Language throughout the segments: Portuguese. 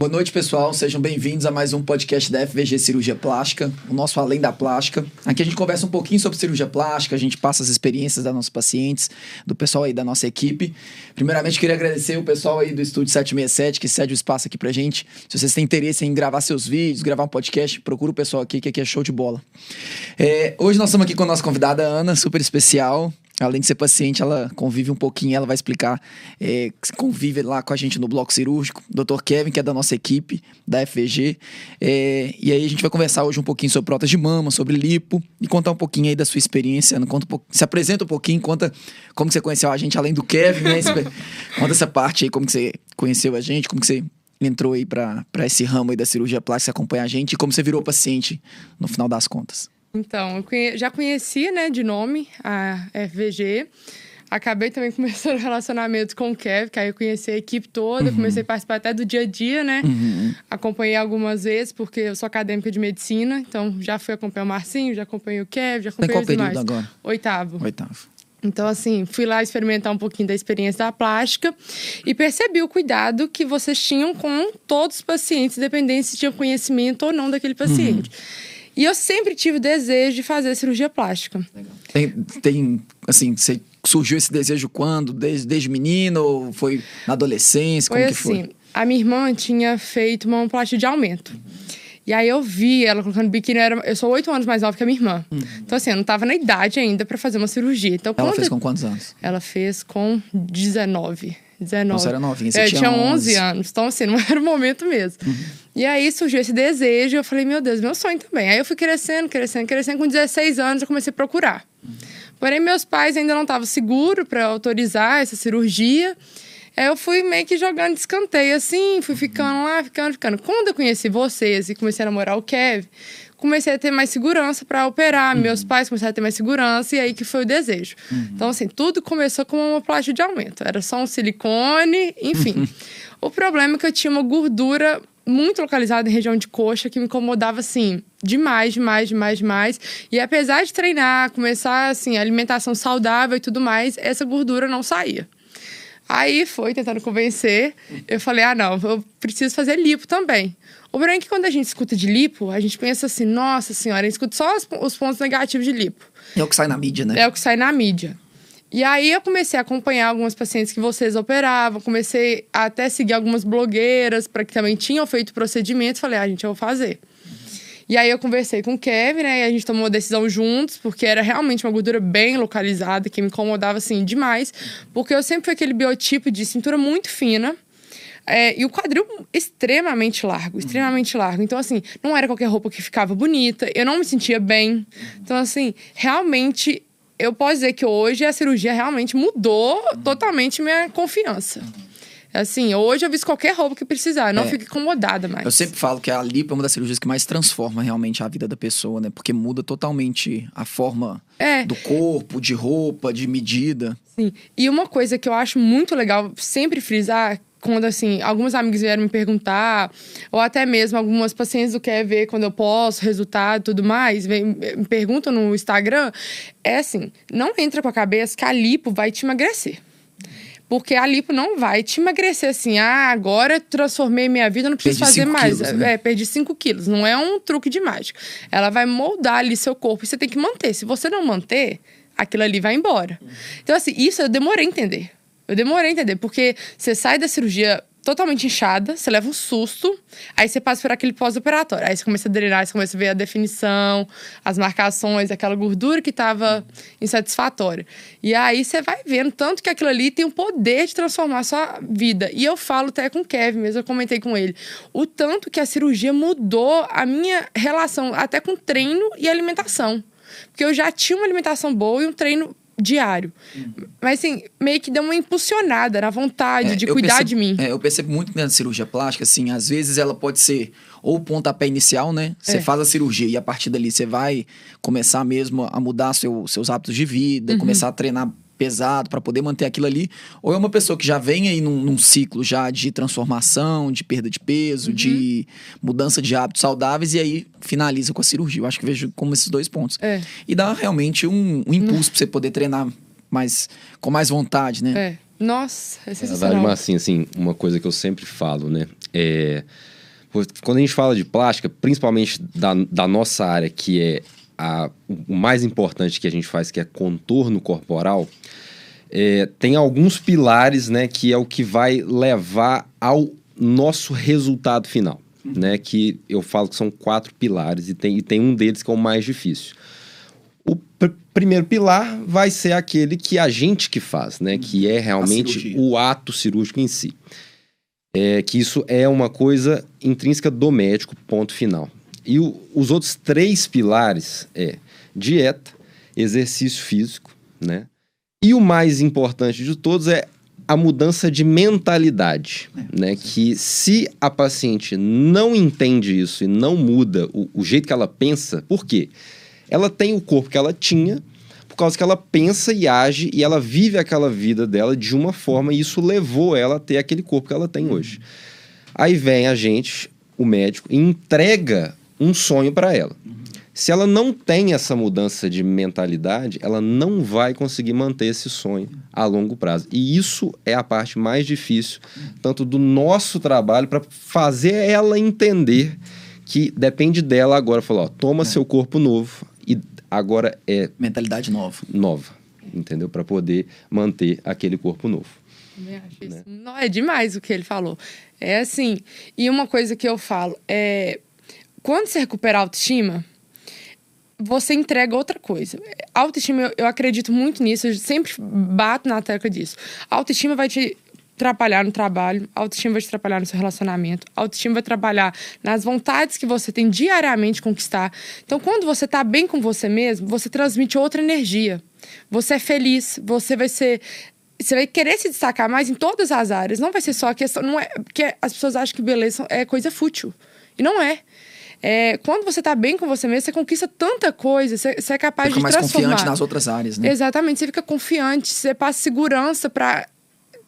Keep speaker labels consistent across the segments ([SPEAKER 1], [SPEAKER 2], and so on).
[SPEAKER 1] Boa noite, pessoal. Sejam bem-vindos a mais um podcast da FVG Cirurgia Plástica, o nosso Além da Plástica. Aqui a gente conversa um pouquinho sobre cirurgia plástica, a gente passa as experiências das nossos pacientes, do pessoal aí da nossa equipe. Primeiramente, queria agradecer o pessoal aí do Estúdio 767 que cede o espaço aqui pra gente. Se vocês têm interesse em gravar seus vídeos, gravar um podcast, procura o pessoal aqui, que aqui é show de bola. É, hoje nós estamos aqui com a nossa convidada Ana, super especial. Além de ser paciente, ela convive um pouquinho, ela vai explicar, é, convive lá com a gente no bloco cirúrgico. Dr. Kevin, que é da nossa equipe, da FVG. É, e aí a gente vai conversar hoje um pouquinho sobre prótese de mama, sobre lipo, e contar um pouquinho aí da sua experiência. Conta um se apresenta um pouquinho, conta como você conheceu a gente, além do Kevin, né? conta essa parte aí, como você conheceu a gente, como que você entrou aí para esse ramo aí da cirurgia plástica, acompanhar a gente, e como você virou paciente no final das contas.
[SPEAKER 2] Então, eu conhe... já conhecia, né, de nome a FVG. Acabei também começando relacionamento com o Kev, que aí eu conheci a equipe toda, uhum. comecei a participar até do dia a dia, né? Uhum. Acompanhei algumas vezes, porque eu sou acadêmica de medicina, então já fui acompanhar o Marcinho, já acompanhei o Kev, já acompanhei
[SPEAKER 1] Tem qual período agora?
[SPEAKER 2] Oitavo.
[SPEAKER 1] Oitavo.
[SPEAKER 2] Então, assim, fui lá experimentar um pouquinho da experiência da plástica e percebi o cuidado que vocês tinham com todos os pacientes, independente se tinham conhecimento ou não daquele paciente. Uhum. E eu sempre tive o desejo de fazer cirurgia plástica.
[SPEAKER 1] Tem, tem assim, você surgiu esse desejo quando? Desde, desde menino ou foi na adolescência?
[SPEAKER 2] Foi
[SPEAKER 1] Como
[SPEAKER 2] assim, que foi? a minha irmã tinha feito uma plástica de aumento. E aí eu vi ela colocando biquíni, eu, era, eu sou oito anos mais nova que a minha irmã. Uhum. Então, assim, eu não tava na idade ainda para fazer uma cirurgia. Então,
[SPEAKER 1] ela fez com quantos anos?
[SPEAKER 2] Ela fez com 19. 19.
[SPEAKER 1] Você era novinha, você
[SPEAKER 2] eu
[SPEAKER 1] tinha,
[SPEAKER 2] tinha 11. 11 anos. Então, assim, não era o momento mesmo. Uhum. E aí surgiu esse desejo, eu falei, meu Deus, meu sonho também. Aí eu fui crescendo, crescendo, crescendo. Com 16 anos eu comecei a procurar. Uhum. Porém, meus pais ainda não estavam seguros para autorizar essa cirurgia. Aí eu fui meio que jogando de escanteio, assim, fui ficando lá, ficando, ficando. Quando eu conheci vocês e comecei a namorar o Kev, comecei a ter mais segurança para operar. Uhum. Meus pais começaram a ter mais segurança e aí que foi o desejo. Uhum. Então, assim, tudo começou com uma plástica de aumento. Era só um silicone, enfim. O problema é que eu tinha uma gordura muito localizada em região de coxa que me incomodava assim demais, demais, demais, demais. E apesar de treinar, começar assim, alimentação saudável e tudo mais, essa gordura não saía. Aí foi tentando convencer, eu falei: "Ah, não, eu preciso fazer lipo também". O problema é que quando a gente escuta de lipo, a gente pensa assim, nossa senhora, a gente escuta só os, os pontos negativos de lipo.
[SPEAKER 1] É o que sai na mídia, né?
[SPEAKER 2] É o que sai na mídia. E aí eu comecei a acompanhar algumas pacientes que vocês operavam, comecei a até seguir algumas blogueiras para que também tinham feito procedimentos, falei, ah, gente, eu vou fazer. E aí eu conversei com o Kevin, né? E a gente tomou a decisão juntos, porque era realmente uma gordura bem localizada, que me incomodava, assim, demais. Porque eu sempre fui aquele biotipo de cintura muito fina. É, e o quadril extremamente largo, extremamente largo. Então, assim, não era qualquer roupa que ficava bonita, eu não me sentia bem. Então, assim, realmente, eu posso dizer que hoje a cirurgia realmente mudou totalmente minha confiança. Assim, hoje eu visto qualquer roupa que precisar, não é. fico incomodada mais.
[SPEAKER 1] Eu sempre falo que a lipo é uma das cirurgias que mais transforma realmente a vida da pessoa, né? Porque muda totalmente a forma é. do corpo, de roupa, de medida.
[SPEAKER 2] Sim. E uma coisa que eu acho muito legal sempre frisar quando assim, alguns amigos vieram me perguntar, ou até mesmo algumas pacientes do quer ver quando eu posso, resultado tudo mais, vem, me perguntam no Instagram, é assim, não entra com a cabeça que a lipo vai te emagrecer. Porque a lipo não vai te emagrecer assim, ah, agora transformei minha vida, não preciso perdi fazer mais. Quilos, né? É, perdi 5 quilos. Não é um truque de mágica. Ela vai moldar ali seu corpo e você tem que manter. Se você não manter, aquilo ali vai embora. Então, assim, isso eu demorei a entender. Eu demorei a entender, porque você sai da cirurgia totalmente inchada, você leva um susto, aí você passa por aquele pós-operatório. Aí você começa a drenar, você começa a ver a definição, as marcações, aquela gordura que estava insatisfatória. E aí você vai vendo tanto que aquilo ali tem o poder de transformar a sua vida. E eu falo até com o Kevin mesmo, eu comentei com ele, o tanto que a cirurgia mudou a minha relação até com treino e alimentação. Porque eu já tinha uma alimentação boa e um treino diário. Uhum. Mas assim, meio que deu uma impulsionada na vontade é, de cuidar
[SPEAKER 1] percebo,
[SPEAKER 2] de mim.
[SPEAKER 1] É, eu percebo muito na cirurgia plástica, assim, às vezes ela pode ser ou o pontapé inicial, né? Você é. faz a cirurgia e a partir dali você vai começar mesmo a mudar seu, seus hábitos de vida, uhum. começar a treinar pesado para poder manter aquilo ali, ou é uma pessoa que já vem aí num, num ciclo já de transformação, de perda de peso, uhum. de mudança de hábitos saudáveis e aí finaliza com a cirurgia. Eu acho que vejo como esses dois pontos.
[SPEAKER 2] É.
[SPEAKER 1] E dá realmente um, um impulso para você poder treinar mais com mais vontade, né?
[SPEAKER 2] É. Nossa, é
[SPEAKER 3] Na
[SPEAKER 2] sensacional.
[SPEAKER 3] verdade, assim, assim, uma coisa que eu sempre falo, né? É, quando a gente fala de plástica, principalmente da, da nossa área, que é a, o mais importante que a gente faz, que é contorno corporal, é, tem alguns pilares, né? Que é o que vai levar ao nosso resultado final, né? Que eu falo que são quatro pilares e tem, e tem um deles que é o mais difícil. O pr- primeiro pilar vai ser aquele que a gente que faz, né? Que é realmente o ato cirúrgico em si. É que isso é uma coisa intrínseca do médico, ponto final. E o- os outros três pilares é dieta, exercício físico, né? E o mais importante de todos é a mudança de mentalidade, né? Que se a paciente não entende isso e não muda o, o jeito que ela pensa, por quê? Ela tem o corpo que ela tinha, por causa que ela pensa e age e ela vive aquela vida dela de uma forma e isso levou ela a ter aquele corpo que ela tem hoje. Aí vem a gente, o médico, e entrega um sonho para ela. Se ela não tem essa mudança de mentalidade, ela não vai conseguir manter esse sonho a longo prazo. E isso é a parte mais difícil, tanto do nosso trabalho, para fazer ela entender que depende dela agora. Falar, ó, toma seu corpo novo e agora é
[SPEAKER 1] Mentalidade nova.
[SPEAKER 3] nova, entendeu? Para poder manter aquele corpo novo. Né?
[SPEAKER 2] isso. Não, é demais o que ele falou. É assim. E uma coisa que eu falo é. Quando você recupera a autoestima, você entrega outra coisa. Autoestima, eu, eu acredito muito nisso, eu sempre bato na tecla disso. A autoestima vai te atrapalhar no trabalho, a autoestima vai te atrapalhar no seu relacionamento, a autoestima vai trabalhar nas vontades que você tem diariamente conquistar. Então, quando você tá bem com você mesmo, você transmite outra energia. Você é feliz, você vai ser você vai querer se destacar mais em todas as áreas. Não vai ser só a questão. Não é, porque as pessoas acham que beleza é coisa fútil. E não é. É, quando você tá bem com você mesmo, você conquista tanta coisa, você, você é capaz
[SPEAKER 1] Fica
[SPEAKER 2] de
[SPEAKER 1] mais
[SPEAKER 2] transformar.
[SPEAKER 1] confiante nas outras áreas, né?
[SPEAKER 2] Exatamente, você fica confiante, você passa segurança para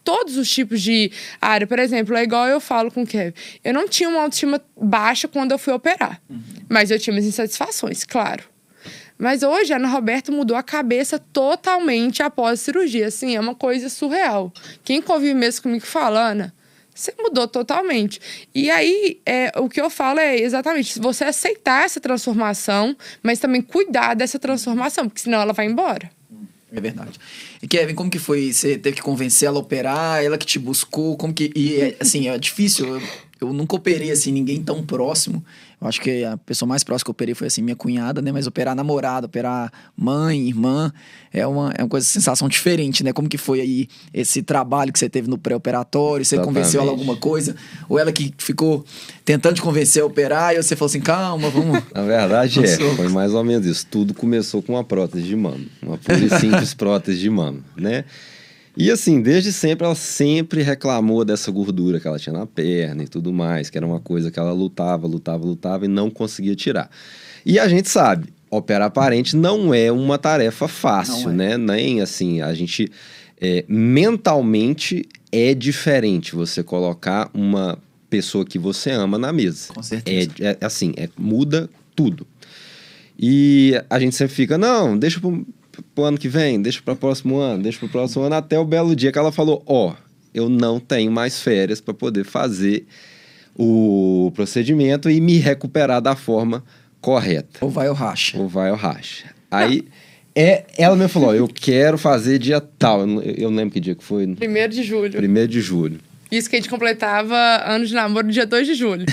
[SPEAKER 2] todos os tipos de área. Por exemplo, é igual eu falo com o Kevin. Eu não tinha uma autoestima baixa quando eu fui operar, mas eu tinha minhas insatisfações, claro. Mas hoje a Ana Roberta mudou a cabeça totalmente após a cirurgia. Assim, é uma coisa surreal. Quem convive mesmo comigo fala, Ana, você mudou totalmente. E aí, é, o que eu falo é exatamente você aceitar essa transformação, mas também cuidar dessa transformação, porque senão ela vai embora.
[SPEAKER 1] É verdade. E Kevin, como que foi? Você teve que convencer ela a operar? Ela que te buscou? Como que. E é, assim, é difícil. Eu, eu nunca operei assim, ninguém tão próximo. Eu acho que a pessoa mais próxima que eu operei foi assim, minha cunhada, né? Mas operar namorada, operar mãe, irmã, é uma, é uma coisa, sensação diferente, né? Como que foi aí esse trabalho que você teve no pré-operatório? Você convenceu ela alguma coisa? Ou ela que ficou tentando te convencer a operar e você falou assim, calma, vamos.
[SPEAKER 3] Na verdade, é. Foi mais ou menos isso. Tudo começou com uma prótese de mama. Uma pura e simples prótese de mama, né? E assim, desde sempre, ela sempre reclamou dessa gordura que ela tinha na perna e tudo mais, que era uma coisa que ela lutava, lutava, lutava e não conseguia tirar. E a gente sabe, operar parente não é uma tarefa fácil,
[SPEAKER 1] é.
[SPEAKER 3] né? Nem assim, a gente... é, mentalmente é diferente você colocar uma pessoa que você ama na mesa.
[SPEAKER 1] Com certeza.
[SPEAKER 3] É, é assim, é, muda tudo. E a gente sempre fica, não, deixa pro, pro ano que vem, deixa para o próximo ano, deixa para o próximo ano, até o belo dia que ela falou, ó, eu não tenho mais férias para poder fazer o procedimento e me recuperar da forma correta.
[SPEAKER 1] Ou vai ou racha.
[SPEAKER 3] Ou vai ou racha. Aí, é, ela me falou, ó, eu quero fazer dia tal, eu, não- eu não lembro que dia que foi,
[SPEAKER 2] Primeiro de julho.
[SPEAKER 3] primeiro de julho.
[SPEAKER 2] Isso que a gente completava anos de namoro no dia 2 de julho.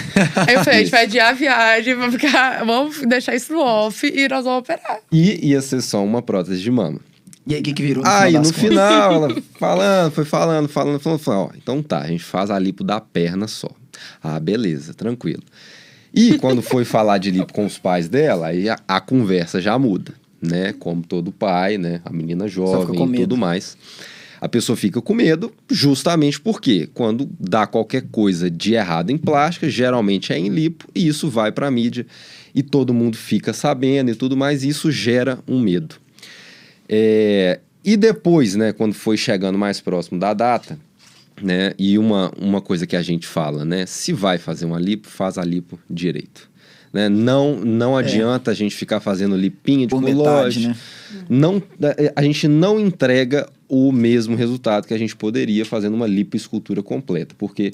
[SPEAKER 2] Aí eu falei, a gente vai adiar a viagem, vamos, ficar, vamos deixar isso no off e nós vamos operar.
[SPEAKER 3] E ia ser só uma prótese de mama.
[SPEAKER 1] E aí, o que, que virou no
[SPEAKER 3] Aí
[SPEAKER 1] final
[SPEAKER 3] no
[SPEAKER 1] contas?
[SPEAKER 3] final, ela falando, foi falando, falando, falando, falando, ó, então tá, a gente faz a lipo da perna só. Ah, beleza, tranquilo. E quando foi falar de lipo com os pais dela, aí a, a conversa já muda, né? Como todo pai, né? A menina jovem
[SPEAKER 1] com
[SPEAKER 3] e tudo mais. A pessoa fica com medo justamente porque quando dá qualquer coisa de errado em plástica, geralmente é em lipo, e isso vai pra mídia e todo mundo fica sabendo e tudo mais, e isso gera um medo. É, e depois, né, quando foi chegando mais próximo da data, né, e uma, uma coisa que a gente fala, né, se vai fazer uma lipo, faz a lipo direito. Né? Não, não adianta a gente ficar fazendo lipinha de
[SPEAKER 1] Por metade, né?
[SPEAKER 3] Não, a gente não entrega o mesmo resultado que a gente poderia fazendo uma lipoescultura completa, porque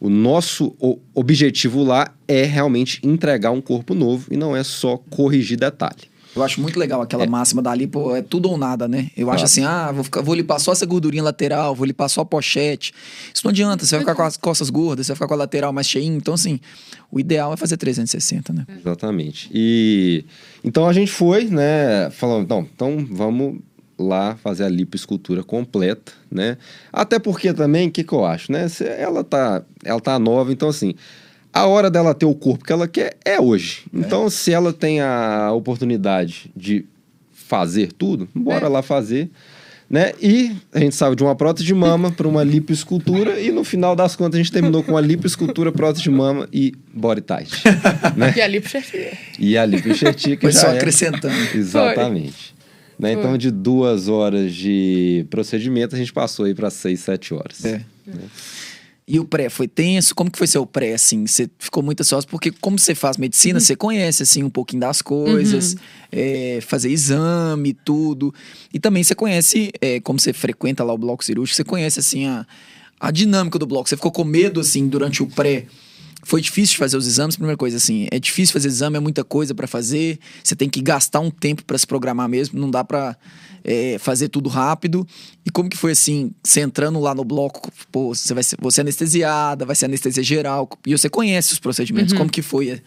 [SPEAKER 3] o nosso objetivo lá é realmente entregar um corpo novo e não é só corrigir detalhe.
[SPEAKER 1] Eu acho muito legal aquela máxima da lipo, é tudo ou nada, né? Eu acho
[SPEAKER 3] Claro.
[SPEAKER 1] assim, ah, vou, ficar, vou limpar só essa gordurinha lateral, vou limpar só a pochete. Isso não adianta, você vai ficar com as costas gordas, você vai ficar com a lateral mais cheinha. Então, assim, o ideal é fazer 360, né?
[SPEAKER 3] Exatamente. E então a gente foi, né, falando, então, então vamos lá fazer a lipoescultura completa, né? Até porque também, o que, que eu acho, né? Ela tá, ela tá nova, então assim, a hora dela ter o corpo que ela quer é hoje. Então, se ela tem a oportunidade de fazer tudo, bora
[SPEAKER 2] É.
[SPEAKER 3] lá fazer. Né? E a gente saiu de uma prótese de mama para uma lipoescultura e no final das contas a gente terminou com uma lipoescultura, prótese de mama e body tight. né?
[SPEAKER 2] E pro chefe.
[SPEAKER 3] E a lipoenxertia que
[SPEAKER 1] Foi
[SPEAKER 3] já
[SPEAKER 1] só
[SPEAKER 3] é...
[SPEAKER 1] acrescentando.
[SPEAKER 3] Exatamente. Né? Então,
[SPEAKER 2] Foi.
[SPEAKER 3] de duas horas de procedimento, a gente passou aí para seis, sete horas.
[SPEAKER 1] É. E o pré foi tenso? Como que foi seu pré, assim? Você ficou muito ansioso? Porque como você faz medicina, você conhece, assim, um pouquinho das coisas. é, fazer exame, tudo. E também você conhece, é, como você frequenta lá o bloco cirúrgico, você conhece, assim, a, a dinâmica do bloco. Você ficou com medo, assim, durante o pré? Foi difícil de fazer os exames? Primeira coisa, assim, é difícil fazer exame, é muita coisa pra fazer. Você tem que gastar um tempo pra se programar mesmo, não dá pra é, fazer tudo rápido. E como que foi assim, você entrando lá no bloco, pô, você vai ser você é anestesiada, vai ser anestesia geral, e você conhece os procedimentos, como que foi?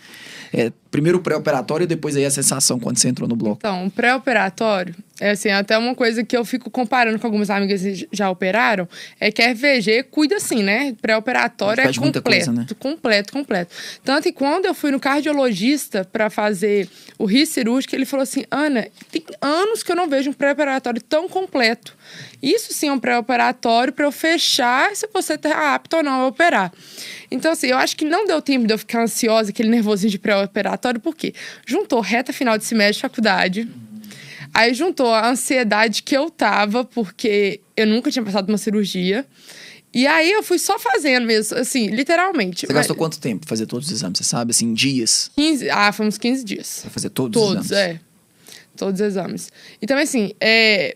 [SPEAKER 1] É, primeiro o pré-operatório e depois aí a sensação quando você entrou no bloco.
[SPEAKER 2] Então, o pré-operatório, é assim, até uma coisa que eu fico comparando com algumas amigas que já operaram, é que a FVG cuida assim, né? Pré-operatório é completo,
[SPEAKER 1] coisa, né?
[SPEAKER 2] completo, completo. Tanto que quando eu fui no cardiologista para fazer o RI cirúrgico, ele falou assim, Ana, tem anos que eu não vejo um pré-operatório tão completo. Isso sim é um pré-operatório para eu fechar se você tá apto ou não a operar. Então, assim, eu acho que não deu tempo de eu ficar ansiosa, aquele nervosinho de pré-operatório, porque juntou reta final de semestre de faculdade. Aí juntou a ansiedade que eu tava, porque eu nunca tinha passado uma cirurgia. E aí eu fui só fazendo mesmo, assim, literalmente.
[SPEAKER 1] Você gastou quanto tempo fazer todos os exames? Você sabe, assim, dias?
[SPEAKER 2] 15, ah, foi uns 15 dias.
[SPEAKER 1] Pra fazer todos, os
[SPEAKER 2] Todos,
[SPEAKER 1] exames?
[SPEAKER 2] é. Todos os exames. E também, assim, é...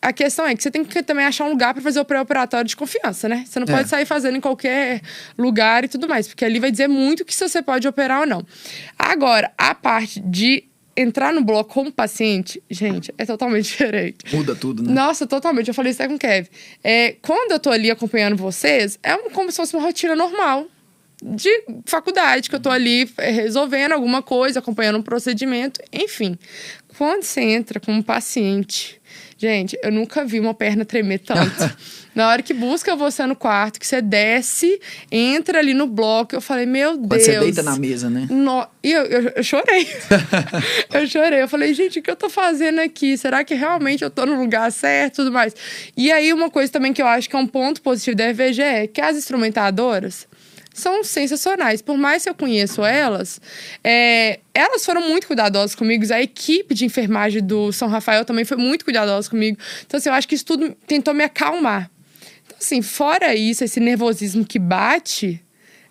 [SPEAKER 2] a questão é que você tem que também achar um lugar para fazer o pré-operatório de confiança, né? Você não
[SPEAKER 1] É.
[SPEAKER 2] pode sair fazendo em qualquer lugar e tudo mais, porque ali vai dizer muito que se você pode operar ou não. Agora, a parte de entrar no bloco como paciente, gente, é totalmente diferente.
[SPEAKER 1] Muda tudo, né?
[SPEAKER 2] Nossa, totalmente. Eu falei isso até com o Kev. É, quando eu tô ali acompanhando vocês, é um- como se fosse uma rotina normal de faculdade, que eu tô ali é, resolvendo alguma coisa, acompanhando um procedimento, enfim. Quando você entra como paciente, gente, eu nunca vi uma perna tremer tanto. Na hora que busca você no quarto, que você desce, entra ali no bloco, eu falei, meu
[SPEAKER 1] Quando
[SPEAKER 2] Deus.
[SPEAKER 1] você deita na mesa, né?
[SPEAKER 2] No... E eu, eu, eu chorei. eu chorei. Eu falei, gente, o que eu tô fazendo aqui? Será que realmente eu tô no lugar certo e tudo mais? E aí, uma coisa também que eu acho que é um ponto positivo da FVG é que as instrumentadoras são sensacionais. Por mais que eu conheço elas, é, elas foram muito cuidadosas comigo. A equipe de enfermagem do São Rafael também foi muito cuidadosa comigo. Então, assim, eu acho que isso tudo tentou me acalmar. Então, assim, fora isso, esse nervosismo que bate,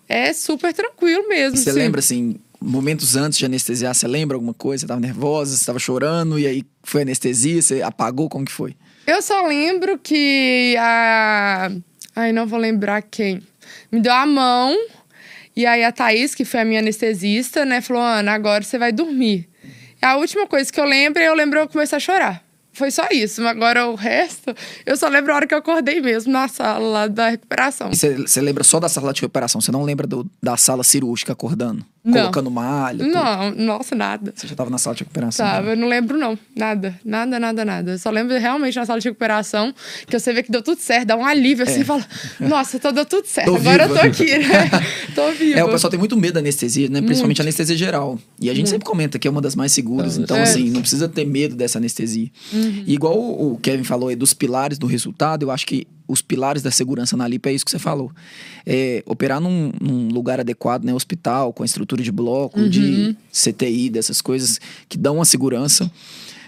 [SPEAKER 2] é super tranquilo mesmo.
[SPEAKER 1] Você
[SPEAKER 2] assim.
[SPEAKER 1] lembra, assim, momentos antes de anestesiar, você lembra alguma coisa? Você tava nervosa, você tava chorando, e aí foi anestesia, você apagou, como que foi?
[SPEAKER 2] Eu só lembro que a. Ai, não vou lembrar quem. Me deu a mão. E aí a Thaís, que foi a minha anestesista, né, falou: Ana, agora você vai dormir. A última coisa que eu lembro, eu lembro eu começar a chorar. Foi só isso. Agora o resto, eu só lembro a hora que eu acordei mesmo na sala lá da recuperação.
[SPEAKER 1] Você, lembra só da sala de recuperação, você não lembra do- da sala cirúrgica acordando?
[SPEAKER 2] Não.
[SPEAKER 1] Colocando malha? tudo?
[SPEAKER 2] Não, nossa, nada.
[SPEAKER 1] Você já tava na sala de recuperação?
[SPEAKER 2] Tava,
[SPEAKER 1] né?
[SPEAKER 2] eu não lembro, não. Nada, nada, nada, nada. Eu só lembro realmente na sala de recuperação que você vê que deu tudo certo, dá um alívio assim,
[SPEAKER 1] É.
[SPEAKER 2] fala: Nossa, tô, deu tudo certo.
[SPEAKER 1] Tô
[SPEAKER 2] Agora
[SPEAKER 1] viva."
[SPEAKER 2] eu tô aqui, né? tô viva.
[SPEAKER 1] É, o pessoal tem muito medo da anestesia, né? Principalmente a anestesia geral. E a gente
[SPEAKER 2] Muito.
[SPEAKER 1] sempre comenta que é uma das mais seguras. Então,
[SPEAKER 2] É.
[SPEAKER 1] assim, não precisa ter medo dessa anestesia. E igual o Kevin falou aí dos pilares do resultado, eu acho que os pilares da segurança na LIP é isso que você falou. É, operar num, num lugar adequado, né? Hospital, com a estrutura de bloco, de CTI, dessas coisas que dão uma segurança.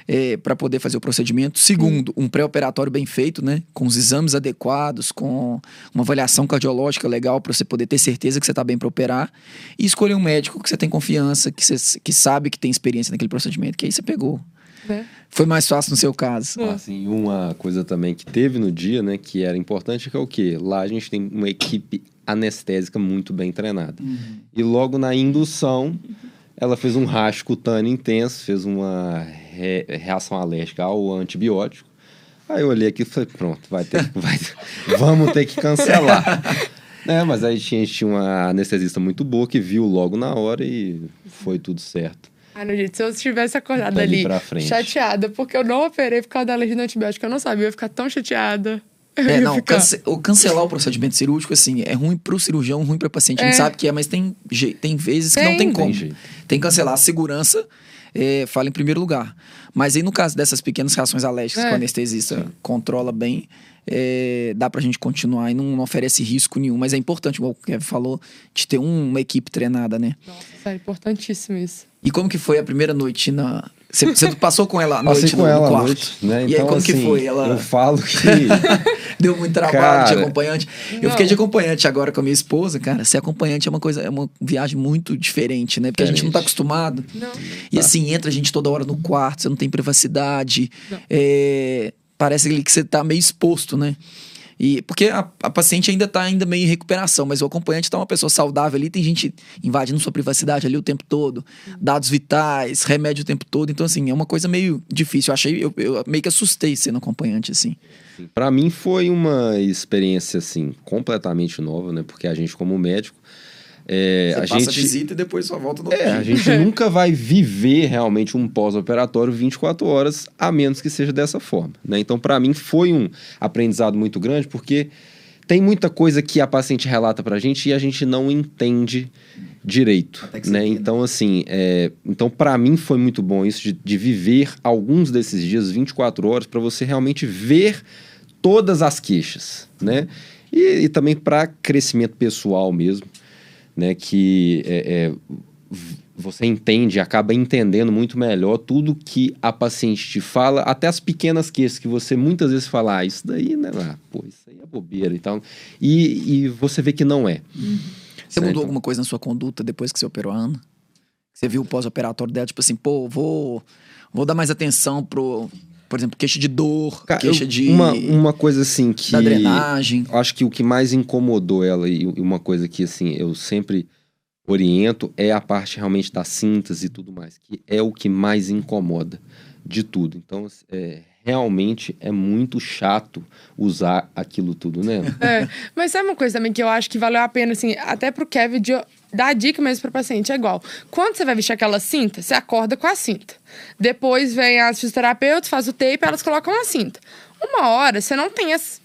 [SPEAKER 1] é, para poder fazer o procedimento. Segundo, um pré-operatório bem feito, né? Com os exames adequados, com uma avaliação cardiológica legal para você poder ter certeza que você está bem para operar. E escolher um médico que você tem confiança, que, você, que sabe que tem experiência naquele procedimento, que aí você pegou.
[SPEAKER 2] É.
[SPEAKER 1] Foi mais fácil no seu caso.
[SPEAKER 3] Assim, uma coisa também que teve no dia, né, que era importante, que é o quê? Lá a gente tem uma equipe anestésica muito bem treinada. E logo na indução, ela fez um racho cutâneo intenso, fez uma re- reação alérgica ao antibiótico. Aí eu olhei aqui e falei, pronto, vai ter, vai, vamos ter que cancelar. É, mas aí a gente tinha uma anestesista muito boa que viu logo na hora e foi tudo certo.
[SPEAKER 2] Ai, não, gente, se eu tivesse acordado
[SPEAKER 3] Dali
[SPEAKER 2] ali chateada, porque eu não operei por causa da alergia do antibiótico, eu não sabia, eu ia ficar tão chateada.
[SPEAKER 1] É, não, cance- o cancelar o procedimento cirúrgico, assim, é ruim pro cirurgião, ruim pra paciente. A gente
[SPEAKER 2] É.
[SPEAKER 1] sabe que é, mas tem, tem vezes que não
[SPEAKER 2] Tem.
[SPEAKER 1] tem como.
[SPEAKER 3] Tem.
[SPEAKER 1] Tem que cancelar. A segurança é, fala em primeiro lugar. Mas aí, no caso dessas pequenas reações alérgicas
[SPEAKER 2] É.
[SPEAKER 1] que o anestesista controla bem, é, dá pra gente continuar e não, não oferece risco nenhum. Mas é importante, igual o Kevin falou, de ter um- uma equipe treinada, né?
[SPEAKER 2] Nossa, sério, importantíssimo isso.
[SPEAKER 1] E como que foi a primeira noite na... Você, você passou com ela à noite
[SPEAKER 3] Passei
[SPEAKER 1] no,
[SPEAKER 3] com ela
[SPEAKER 1] no quarto?
[SPEAKER 3] noite, né?
[SPEAKER 1] E aí,
[SPEAKER 3] Então,
[SPEAKER 1] como que
[SPEAKER 3] assim,
[SPEAKER 1] foi? Ela...
[SPEAKER 3] Eu falo que...
[SPEAKER 1] Deu muito trabalho de
[SPEAKER 3] Cara.
[SPEAKER 1] acompanhante. Eu
[SPEAKER 2] Não.
[SPEAKER 1] fiquei de acompanhante agora com a minha esposa, cara. Ser acompanhante é uma coisa, é uma viagem muito diferente, né? Porque a gente não tá acostumado.
[SPEAKER 2] Não.
[SPEAKER 1] E assim, entra a gente toda hora no quarto, você não tem privacidade.
[SPEAKER 2] Não.
[SPEAKER 1] É, parece ali que você tá meio exposto, né? E, porque a, a paciente ainda tá ainda meio em recuperação, mas o acompanhante tá uma pessoa saudável ali, tem gente invadindo sua privacidade ali o tempo todo, dados vitais, remédio o tempo todo. Então, assim, é uma coisa meio difícil. Eu achei, eu, eu meio que assustei sendo acompanhante, assim.
[SPEAKER 3] Para mim foi uma experiência assim completamente nova, né? Porque a gente como médico, é,
[SPEAKER 1] Você
[SPEAKER 3] a
[SPEAKER 1] passa
[SPEAKER 3] gente
[SPEAKER 1] a visita e depois só volta no
[SPEAKER 3] é, a gente nunca vai viver realmente um pós-operatório 24 horas, a menos que seja dessa forma, né? Então para mim foi um aprendizado muito grande, porque tem muita coisa que a paciente relata pra gente e a gente não entende direito, né? Então assim, é, então para mim foi muito bom isso de, de viver alguns desses dias 24 horas para você realmente ver todas as queixas, né? E, e também para crescimento pessoal mesmo, né? Que é, é, você entende, acaba entendendo muito melhor tudo que a paciente te fala, até as pequenas queixas que você muitas vezes fala, ah, isso daí, né? Ah, pô, isso aí é bobeira e tal. E, e você vê que não é.
[SPEAKER 1] Você
[SPEAKER 3] Né,
[SPEAKER 1] mudou alguma coisa na sua conduta depois que você operou a Ana? Você viu o pós-operatório dela, tipo assim, pô, vou, vou dar mais atenção pro, por exemplo, queixa de dor,
[SPEAKER 3] Cara,
[SPEAKER 1] queixa
[SPEAKER 3] eu-
[SPEAKER 1] de.
[SPEAKER 3] uma, uma coisa assim que
[SPEAKER 1] da drenagem.
[SPEAKER 3] Eu acho que o que mais incomodou ela e e uma coisa que assim eu sempre oriento é a parte realmente da síntese e tudo mais, que é o que mais incomoda de tudo. Então, é, realmente é muito chato usar aquilo tudo, né?
[SPEAKER 2] É, mas sabe uma coisa também que eu acho que valeu a pena, assim, até pro Kevin de dar dica mesmo pro paciente, é igual. Quando você vai vestir aquela cinta, você acorda com a cinta. Depois vem as fisioterapeutas, faz o tape, elas colocam a cinta. Uma hora, você não tem as-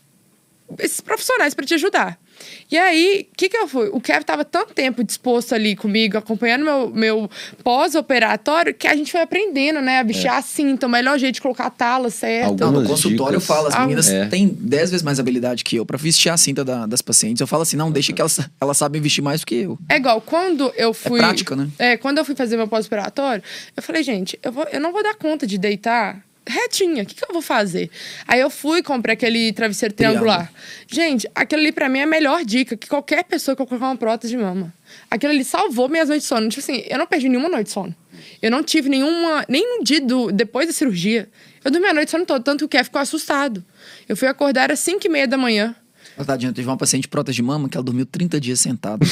[SPEAKER 2] esses profissionais para te ajudar. E aí, o que que eu fui? O Kevin tava tanto tempo disposto ali comigo, acompanhando meu, meu pós-operatório, que a gente foi aprendendo, né? A vestir a cinta, o melhor jeito de colocar a tala certa.
[SPEAKER 1] Não, no
[SPEAKER 3] algumas
[SPEAKER 1] consultório eu
[SPEAKER 3] dicas.
[SPEAKER 1] falo, as meninas
[SPEAKER 3] é.
[SPEAKER 1] têm 10 vezes mais habilidade que eu pra vestir a cinta da- das pacientes. Eu falo assim, não, deixa que elas, elas sabem vestir mais do que eu.
[SPEAKER 2] É igual, quando eu fui.
[SPEAKER 1] prática, né?
[SPEAKER 2] É, quando eu fui fazer meu pós-operatório, eu falei, gente, eu, vou, eu não vou dar conta de deitar retinha. O que, que eu vou fazer? Aí eu fui, comprei aquele travesseiro triangular. Gente, aquilo ali pra mim é a melhor dica que qualquer pessoa que eu colocar uma prótese de mama. Aquilo ali salvou minhas noites de sono. Tipo assim, eu não perdi nenhuma noite de sono. Eu não tive nenhuma. Nem um dia do, depois da cirurgia. Eu dormi a noite de sono toda, tanto que o Kev ficou assustado. Eu fui acordar às 5 e meia da manhã.
[SPEAKER 1] Ela tadinha, teve uma paciente de prótese de mama que ela dormiu 30 dias sentada.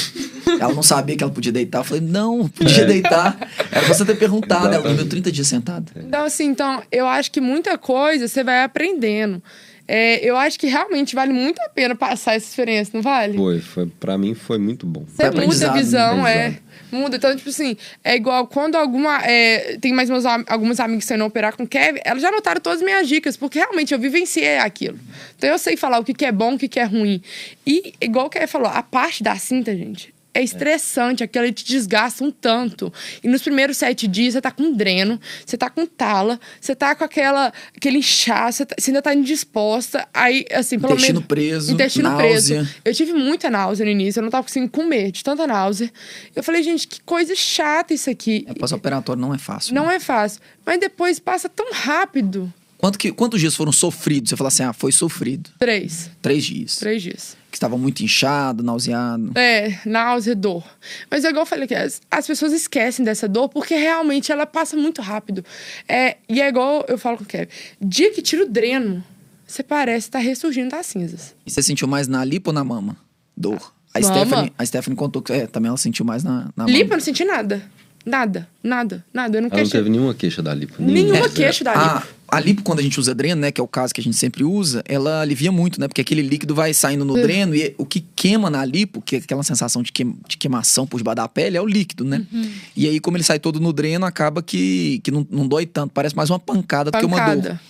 [SPEAKER 1] ela não sabia que ela podia deitar. Eu falei, não, podia deitar. Era você ter perguntado. Ela dormiu 30 dias sentada.
[SPEAKER 2] Então, assim, então, eu acho que muita coisa você vai aprendendo. É, eu acho que realmente vale muito a pena passar essa experiência, não vale?
[SPEAKER 3] Foi, foi para mim foi muito bom.
[SPEAKER 2] Você muda a
[SPEAKER 1] né?
[SPEAKER 2] visão, é. Muda. Então, tipo assim, é igual quando alguma. é, tem mais meus, algumas amigas que estão operar com o Kevin, elas já anotaram todas as minhas dicas, porque realmente eu vivenciei aquilo. Então eu sei falar o que, que é bom, o que, que é ruim. E, igual o Kevin falou, a parte da cinta, gente, é estressante, aquilo te desgasta um tanto. E nos primeiros sete dias você tá com dreno, você tá com tala, você tá com aquela, aquele inchaço, você, tá, você ainda tá indisposta. Aí, assim, pelo
[SPEAKER 1] Intestino
[SPEAKER 2] menos.
[SPEAKER 1] preso,
[SPEAKER 2] Intestino
[SPEAKER 1] náusea.
[SPEAKER 2] preso. Eu tive muita náusea no início, eu não tava conseguindo comer, de tanta náusea. Eu falei, gente, que coisa chata isso aqui.
[SPEAKER 1] É, pós-operatório não é fácil.
[SPEAKER 2] Não
[SPEAKER 1] né?
[SPEAKER 2] é fácil. Mas depois passa tão rápido.
[SPEAKER 1] Quanto que, quantos dias foram sofridos? Você fala assim, ah, foi sofrido.
[SPEAKER 2] Três.
[SPEAKER 1] Três dias.
[SPEAKER 2] Três dias.
[SPEAKER 1] Que estava muito inchado, nauseado.
[SPEAKER 2] É, náusea, dor. Mas é igual eu falei que as, as pessoas esquecem dessa dor porque realmente ela passa muito rápido. É, e é igual eu falo com o Kevin. Dia que tira o dreno, você parece estar ressurgindo das cinzas.
[SPEAKER 1] E você sentiu mais na lipo ou na mama? Dor. A
[SPEAKER 2] Mama.
[SPEAKER 1] Stephanie, a Stephanie contou que é, também ela sentiu mais na, na
[SPEAKER 2] Lipo eu não senti nada. Nada, nada, nada. Eu não
[SPEAKER 3] Ela não teve nenhuma queixa da lipo.
[SPEAKER 2] Nenhuma
[SPEAKER 3] É,
[SPEAKER 2] queixa da
[SPEAKER 1] A,
[SPEAKER 2] lipo.
[SPEAKER 1] A lipo, quando a gente usa dreno, né, que é o caso que a gente sempre usa, ela alivia muito, né? Porque aquele líquido vai saindo no dreno e o que queima na lipo, que é aquela sensação de, queim- de queimação por debaixo da pele, é o líquido, né?
[SPEAKER 2] Uhum.
[SPEAKER 1] E aí, como ele sai todo no dreno, acaba que, que não, não dói tanto. Parece mais uma pancada, do que uma dor.
[SPEAKER 2] Pancada.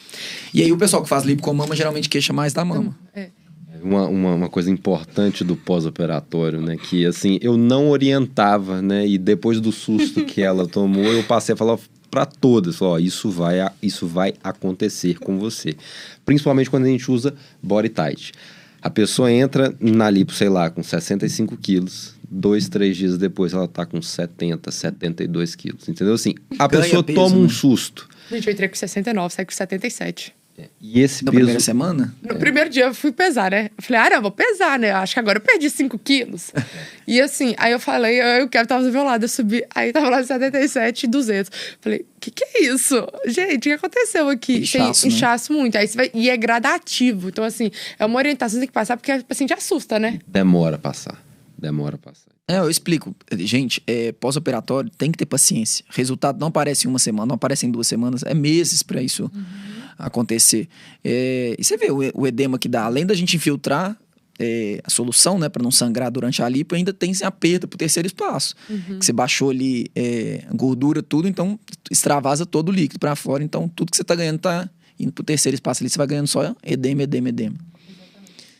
[SPEAKER 1] E aí, o pessoal que faz lipo com mama geralmente queixa mais da mama.
[SPEAKER 2] É.
[SPEAKER 3] Uma, uma, uma coisa importante do pós-operatório, né? Que, assim, eu não orientava, né? E depois do susto que ela tomou, eu passei a falar para todas, ó, isso vai, a- isso vai acontecer com você. Principalmente quando a gente usa body tight. A pessoa entra na lipo, sei lá, com 65 quilos. Dois, três dias depois ela tá com 70, 72 quilos. Entendeu? Assim, a
[SPEAKER 1] Ganha
[SPEAKER 3] pessoa
[SPEAKER 1] peso,
[SPEAKER 3] toma um
[SPEAKER 1] né?
[SPEAKER 3] susto.
[SPEAKER 2] Gente, eu entrei com 69, saí com 77.
[SPEAKER 3] E esse
[SPEAKER 1] Na
[SPEAKER 3] peso.
[SPEAKER 1] primeira semana?
[SPEAKER 2] No primeiro dia eu fui pesar, né? Eu falei, ah, não, vou pesar, né? Acho que agora eu perdi 5 quilos. e assim, aí eu falei, eu, eu quero estar do meu lado. Eu subi, aí tava lá 77, 200. Falei, o que, que é isso? Gente, o que aconteceu aqui?
[SPEAKER 1] Inchaço,
[SPEAKER 2] Tem
[SPEAKER 1] né?
[SPEAKER 2] inchaço muito. Aí você vai, e é gradativo. Então, assim, é uma orientação que você tem que passar, porque a paciente assusta, né?
[SPEAKER 3] Demora a passar. Demora a passar.
[SPEAKER 1] É, eu explico. Gente, é, pós-operatório tem que ter paciência. Resultado não aparece em uma semana, não aparece em duas semanas. É meses para isso acontecer. É, e você vê o, o edema que dá. Além da gente infiltrar é, a solução, né, para não sangrar durante a lipo, ainda tem a perda pro terceiro espaço. Que você baixou ali é, gordura, tudo, então extravasa todo o líquido para fora. Então tudo que você tá ganhando tá indo pro terceiro espaço ali. Você vai ganhando só edema, edema, edema.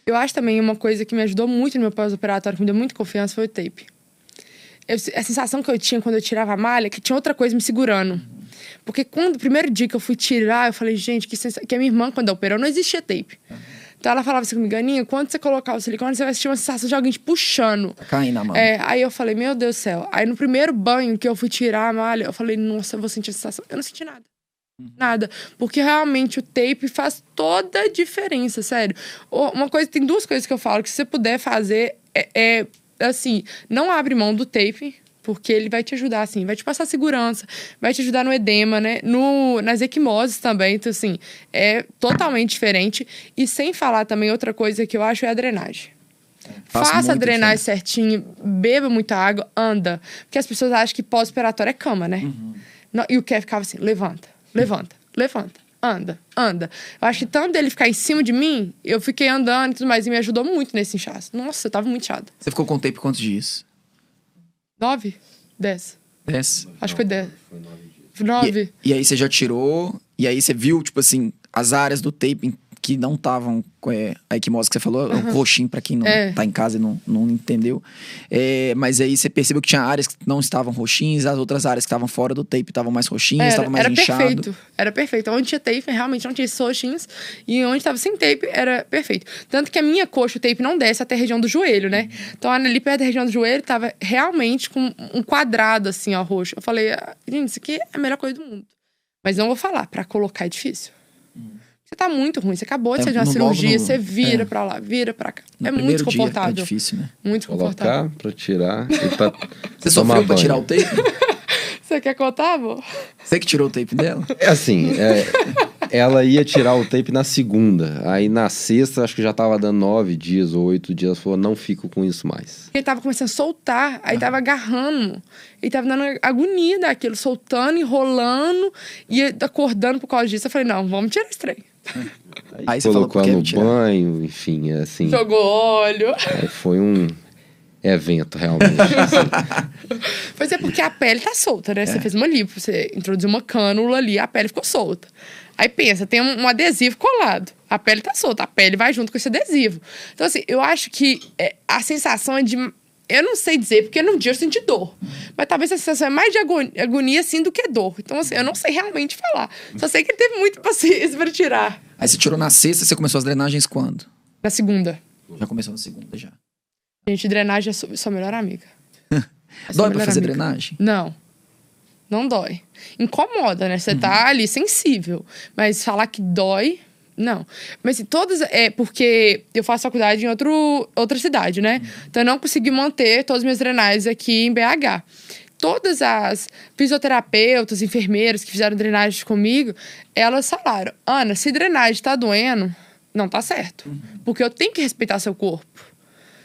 [SPEAKER 2] Eu acho também uma coisa que me ajudou muito no meu pós-operatório, que me deu muita confiança, foi o tape. Eu- a sensação que eu tinha quando eu tirava a malha, que tinha outra coisa me segurando. Porque quando o primeiro dia que eu fui tirar, eu falei, gente, que, sensa... que a minha irmã, quando operou, não existia tape. Então ela falava assim comigo, Aninha, quando você colocar o silicone, você vai sentir uma sensação de alguém te puxando.
[SPEAKER 1] Tá caindo a mão.
[SPEAKER 2] É, aí eu falei, meu Deus do céu. Aí no primeiro banho que eu fui tirar a malha, eu falei, nossa, eu vou sentir a sensação. Eu não senti nada. Nada. Porque realmente o tape faz toda a diferença, sério. Uma coisa, tem duas coisas que eu falo que se você puder fazer é, é, assim, não abre mão do tape. Porque ele vai te ajudar, assim, vai te passar segurança, vai te ajudar no edema, né? No, nas equimoses também, então, assim, é totalmente diferente. E sem falar também, outra coisa que eu acho é a drenagem. Faça a drenagem certinho, beba muita água, anda. Porque as pessoas acham que pós-operatório é cama, né? Não, e o Kev ficava assim: levanta, levanta, levanta, anda, anda. Eu acho que tanto dele ficar em cima de mim, eu fiquei andando e tudo mais, e me ajudou muito nesse inchaço. Nossa, eu tava muito inchada.
[SPEAKER 1] Você ficou com tape quantos dias?
[SPEAKER 2] Nove? Dez.
[SPEAKER 1] Dez?
[SPEAKER 2] Acho que foi dez. Nove.
[SPEAKER 1] E, e aí você já tirou, e aí você viu, tipo assim, as áreas do tape que não estavam com é, a equimose que você falou, o roxinho pra quem não
[SPEAKER 2] É.
[SPEAKER 1] tá em casa e não, não entendeu. É, mas aí você percebeu que tinha áreas que não estavam roxinhas, as outras áreas que estavam fora do tape estavam mais roxinhas,
[SPEAKER 2] Era,
[SPEAKER 1] estavam mais
[SPEAKER 2] era
[SPEAKER 1] inchado.
[SPEAKER 2] perfeito. Era perfeito. Onde tinha tape, realmente não tinha esses roxinhos. E onde tava sem tape, era perfeito. Tanto que a minha coxa, o tape não desce até a região do joelho, né? Então, ali perto da região do joelho, tava realmente com um quadrado, assim, ó, roxo. Eu falei, ah, gente, isso aqui é a melhor coisa do mundo. Mas não vou falar, pra colocar é difícil. Você tá muito ruim. Você acabou de
[SPEAKER 1] É,
[SPEAKER 2] sair de uma cirurgia,
[SPEAKER 1] no-
[SPEAKER 2] você vira
[SPEAKER 1] é.
[SPEAKER 2] pra lá, vira pra cá.
[SPEAKER 1] No
[SPEAKER 2] é muito
[SPEAKER 1] primeiro dia é difícil, né?
[SPEAKER 2] Muito confortável.
[SPEAKER 3] Colocar pra tirar e pra
[SPEAKER 1] Você
[SPEAKER 3] tomar
[SPEAKER 1] sofreu pra
[SPEAKER 3] banho.
[SPEAKER 1] tirar o tape?
[SPEAKER 2] Você quer contar, amor?
[SPEAKER 1] Você que tirou o tape dela?
[SPEAKER 3] É assim, é, ela ia tirar o tape na segunda. Aí na sexta, acho que já tava dando nove dias ou oito dias. Ela falou, não fico com isso mais.
[SPEAKER 2] Ele tava começando a soltar, aí tava agarrando. Ele tava dando agonia daquilo, soltando, enrolando e acordando por causa disso. Eu falei, não, vamos tirar esse trem.
[SPEAKER 1] Aí você
[SPEAKER 3] colocou ela no banho, enfim, é assim.
[SPEAKER 2] Jogou óleo.
[SPEAKER 3] é, foi um evento, realmente. assim.
[SPEAKER 2] Pois é, porque a pele tá solta, né? Você fez uma lipo, você introduziu uma cânula ali, a pele ficou solta. Aí pensa, tem um, um adesivo colado. A pele tá solta, a pele vai junto com esse adesivo. Então, assim, eu acho que é, a sensação é de eu não sei dizer, porque no dia eu senti dor. Mas talvez a sensação é mais de agonia, agonia assim do que dor. Então, assim, eu não sei realmente falar. Só sei que ele teve muita paciência para tirar.
[SPEAKER 1] Aí você tirou na sexta, você começou as drenagens quando?
[SPEAKER 2] Na segunda.
[SPEAKER 1] Já começou na segunda, já.
[SPEAKER 2] Gente, drenagem é sua, sua melhor amiga. É sua
[SPEAKER 1] Dói pra fazer
[SPEAKER 2] amiga.
[SPEAKER 1] drenagem?
[SPEAKER 2] Não. Não dói. Incomoda, né? Você tá ali sensível. Mas falar que dói, não. Mas assim, todas. É porque eu faço faculdade em outro, outra cidade, né? Então eu não consegui manter todas as minhas drenagens aqui em BH. Todas as fisioterapeutas, enfermeiras que fizeram drenagem comigo, elas falaram: Ana, se drenagem tá doendo, não tá certo. Porque eu tenho que respeitar seu corpo.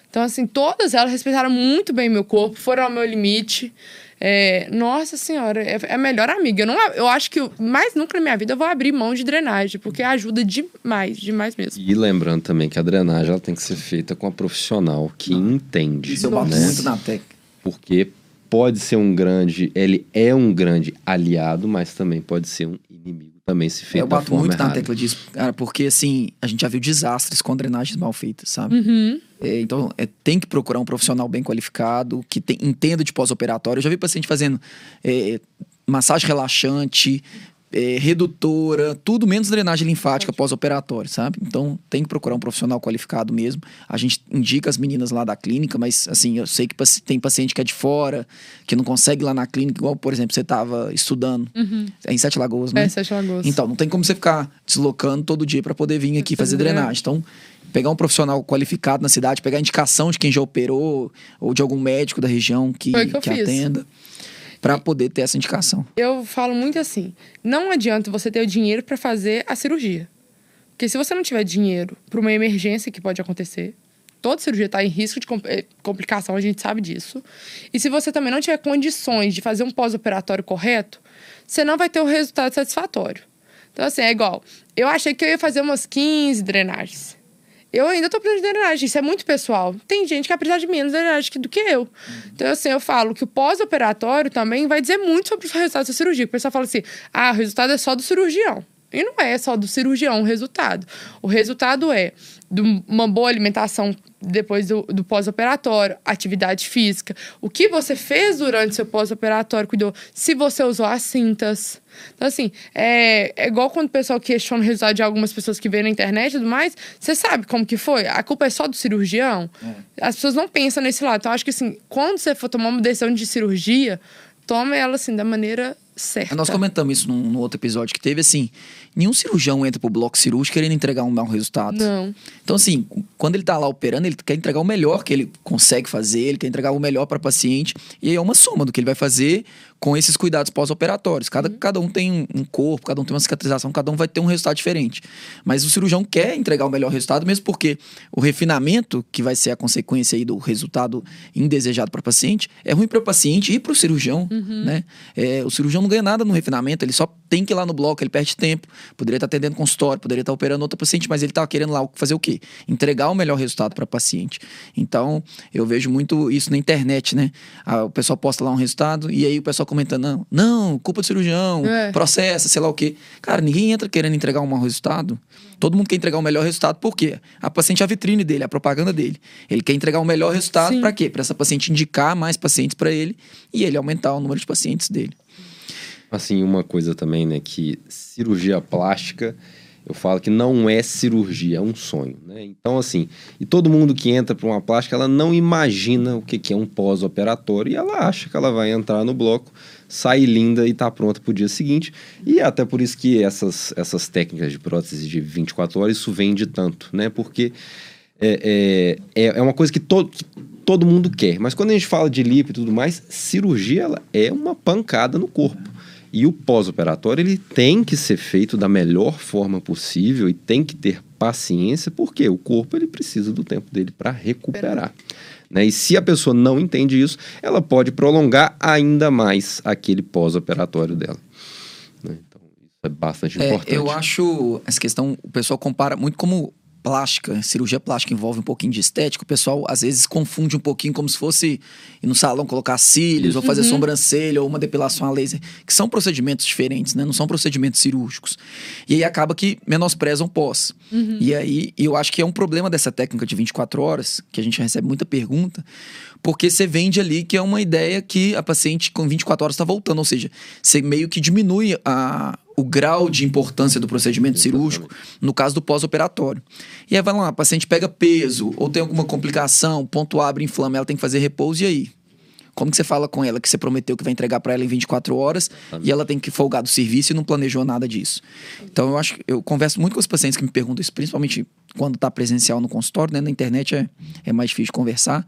[SPEAKER 2] Então, assim, todas elas respeitaram muito bem meu corpo, foram ao meu limite. É, nossa senhora, é, é a melhor amiga. Eu, não, eu acho que eu- mais nunca na minha vida eu vou abrir mão de drenagem, porque ajuda demais, demais mesmo.
[SPEAKER 3] E lembrando também que a drenagem ela tem que ser feita com a profissional que entende.
[SPEAKER 1] Isso eu bato
[SPEAKER 3] né?
[SPEAKER 1] muito na técnica.
[SPEAKER 3] Porque pode ser um grande, ele é um grande aliado, mas também pode ser um inimigo também se feito
[SPEAKER 1] Eu
[SPEAKER 3] da
[SPEAKER 1] bato
[SPEAKER 3] forma
[SPEAKER 1] muito na
[SPEAKER 3] errada.
[SPEAKER 1] tecla disso, cara, porque assim, a gente já viu desastres com drenagens mal feitas, sabe?
[SPEAKER 2] Uhum.
[SPEAKER 1] É, então, é, tem que procurar um profissional bem qualificado, que tem- entenda de pós-operatório. Eu já vi paciente fazendo é, massagem relaxante, é, redutora, tudo menos drenagem linfática pós-operatório, sabe? Então, tem que procurar um profissional qualificado mesmo. A gente indica as meninas lá da clínica, mas, assim, eu sei que tem paciente que é de fora, que não consegue ir lá na clínica, igual, por exemplo, você estava estudando é em Sete Lagoas, né?
[SPEAKER 2] É, Sete Lagoas.
[SPEAKER 1] Então, não tem como você ficar deslocando todo dia para poder vir aqui fazer
[SPEAKER 2] Fazer
[SPEAKER 1] drenagem. Então, pegar um profissional qualificado na cidade, pegar a indicação de quem já operou ou de algum médico da região que,
[SPEAKER 2] o que eu fiz.
[SPEAKER 1] Para poder ter essa indicação.
[SPEAKER 2] Eu falo muito assim: não adianta você ter o dinheiro para fazer a cirurgia. Porque se você não tiver dinheiro para uma emergência que pode acontecer, toda cirurgia está em risco de eh, complicação, a gente sabe disso. E se você também não tiver condições de fazer um pós-operatório correto, você não vai ter o resultado satisfatório. Então, assim, é igual. Eu achei que eu ia fazer umas 15 drenagens. Eu ainda tô precisando de drenagem, isso é muito pessoal. Tem gente que vai precisar de menos drenagem do que eu. Então, assim, eu falo que o pós-operatório também vai dizer muito sobre o resultado da cirurgia. O pessoal fala assim: ah, o resultado é só do cirurgião. E não é só do cirurgião o resultado. O resultado é de uma boa alimentação depois do, do pós-operatório, atividade física, o que você fez durante seu pós-operatório, cuidou, se você usou as cintas. Então, assim, é, é igual quando o pessoal questiona o resultado de algumas pessoas que vêem na internet e tudo mais, você sabe como que foi? A culpa é só do cirurgião? As pessoas não pensam nesse lado. Então, acho que, assim, quando você for tomar uma decisão de cirurgia, tome ela, assim, da maneira certa.
[SPEAKER 1] Nós comentamos isso num, num outro episódio que teve, assim, nenhum cirurgião entra pro bloco cirúrgico querendo entregar um mau resultado.
[SPEAKER 2] Não.
[SPEAKER 1] Então, assim, quando ele tá lá operando, ele quer entregar o melhor que ele consegue fazer, ele quer entregar o melhor para paciente. E aí é uma soma do que ele vai fazer com esses cuidados pós-operatórios. Cada, cada um tem um- um corpo, cada um tem uma cicatrização, cada um vai ter um resultado diferente. Mas o cirurgião quer entregar o melhor resultado, mesmo porque o refinamento, que vai ser a consequência aí do resultado indesejado para paciente, é ruim para o paciente e para o cirurgião, né? É, o cirurgião não ganha nada no refinamento, ele só tem que ir lá no bloco, ele perde tempo. Poderia estar atendendo consultório, poderia estar operando outro paciente, mas ele tá querendo lá fazer o quê? Entregar o melhor resultado para paciente. Então, eu vejo muito isso na internet, né? Ah, o pessoal posta lá um resultado e aí o pessoal comenta: não, não, culpa do cirurgião,
[SPEAKER 2] É.
[SPEAKER 1] processa, sei lá o quê. Cara, ninguém entra querendo entregar um mau resultado. Todo mundo quer entregar o melhor resultado, por quê? A paciente é a vitrine dele, a propaganda dele. Ele quer entregar o melhor resultado para quê? Para essa paciente indicar mais pacientes para ele e ele aumentar o número de pacientes dele.
[SPEAKER 3] Assim, uma coisa também, né, que cirurgia plástica, eu falo que não é cirurgia, é um sonho, né? Então, assim, e todo mundo que entra para uma plástica, ela não imagina o que que é um pós-operatório e ela acha que ela vai entrar no bloco, sair linda e tá pronta pro dia seguinte. E é até por isso que essas, essas técnicas de prótese de 24 horas, isso vende tanto, né? Porque é, é, é é uma coisa que todo, todo mundo quer. Mas quando a gente fala de lipo e tudo mais, cirurgia ela é uma pancada no corpo. E o pós-operatório ele tem que ser feito da melhor forma possível e tem que ter paciência, porque o corpo ele precisa do tempo dele para recuperar. Né? E se a pessoa não entende isso, ela pode prolongar ainda mais aquele pós-operatório dela. Né? Então, isso é bastante
[SPEAKER 1] É,
[SPEAKER 3] importante.
[SPEAKER 1] eu acho essa questão, o pessoal compara muito como plástica, cirurgia plástica envolve um pouquinho de estética, o pessoal às vezes confunde um pouquinho como se fosse ir no salão colocar cílios ou fazer sobrancelha ou uma depilação a laser, que são procedimentos diferentes, né? Não são procedimentos cirúrgicos. E aí acaba que menosprezam pós. E aí eu acho que é um problema dessa técnica de 24 horas, que a gente recebe muita pergunta, porque você vende ali que é uma ideia que a paciente com 24 horas está voltando, ou seja, você meio que diminui a, o grau de importância do procedimento cirúrgico no caso do pós-operatório. E aí vai lá, a paciente pega peso ou tem alguma complicação, ponto abre, inflama, ela tem que fazer repouso e aí? Como que você fala com ela que você prometeu que vai entregar para ela em 24 horas e ela tem que folgar do serviço e não planejou nada disso? Então eu acho que eu converso muito com os pacientes que me perguntam isso, principalmente quando tá presencial no consultório, né? Na internet é, é mais difícil conversar.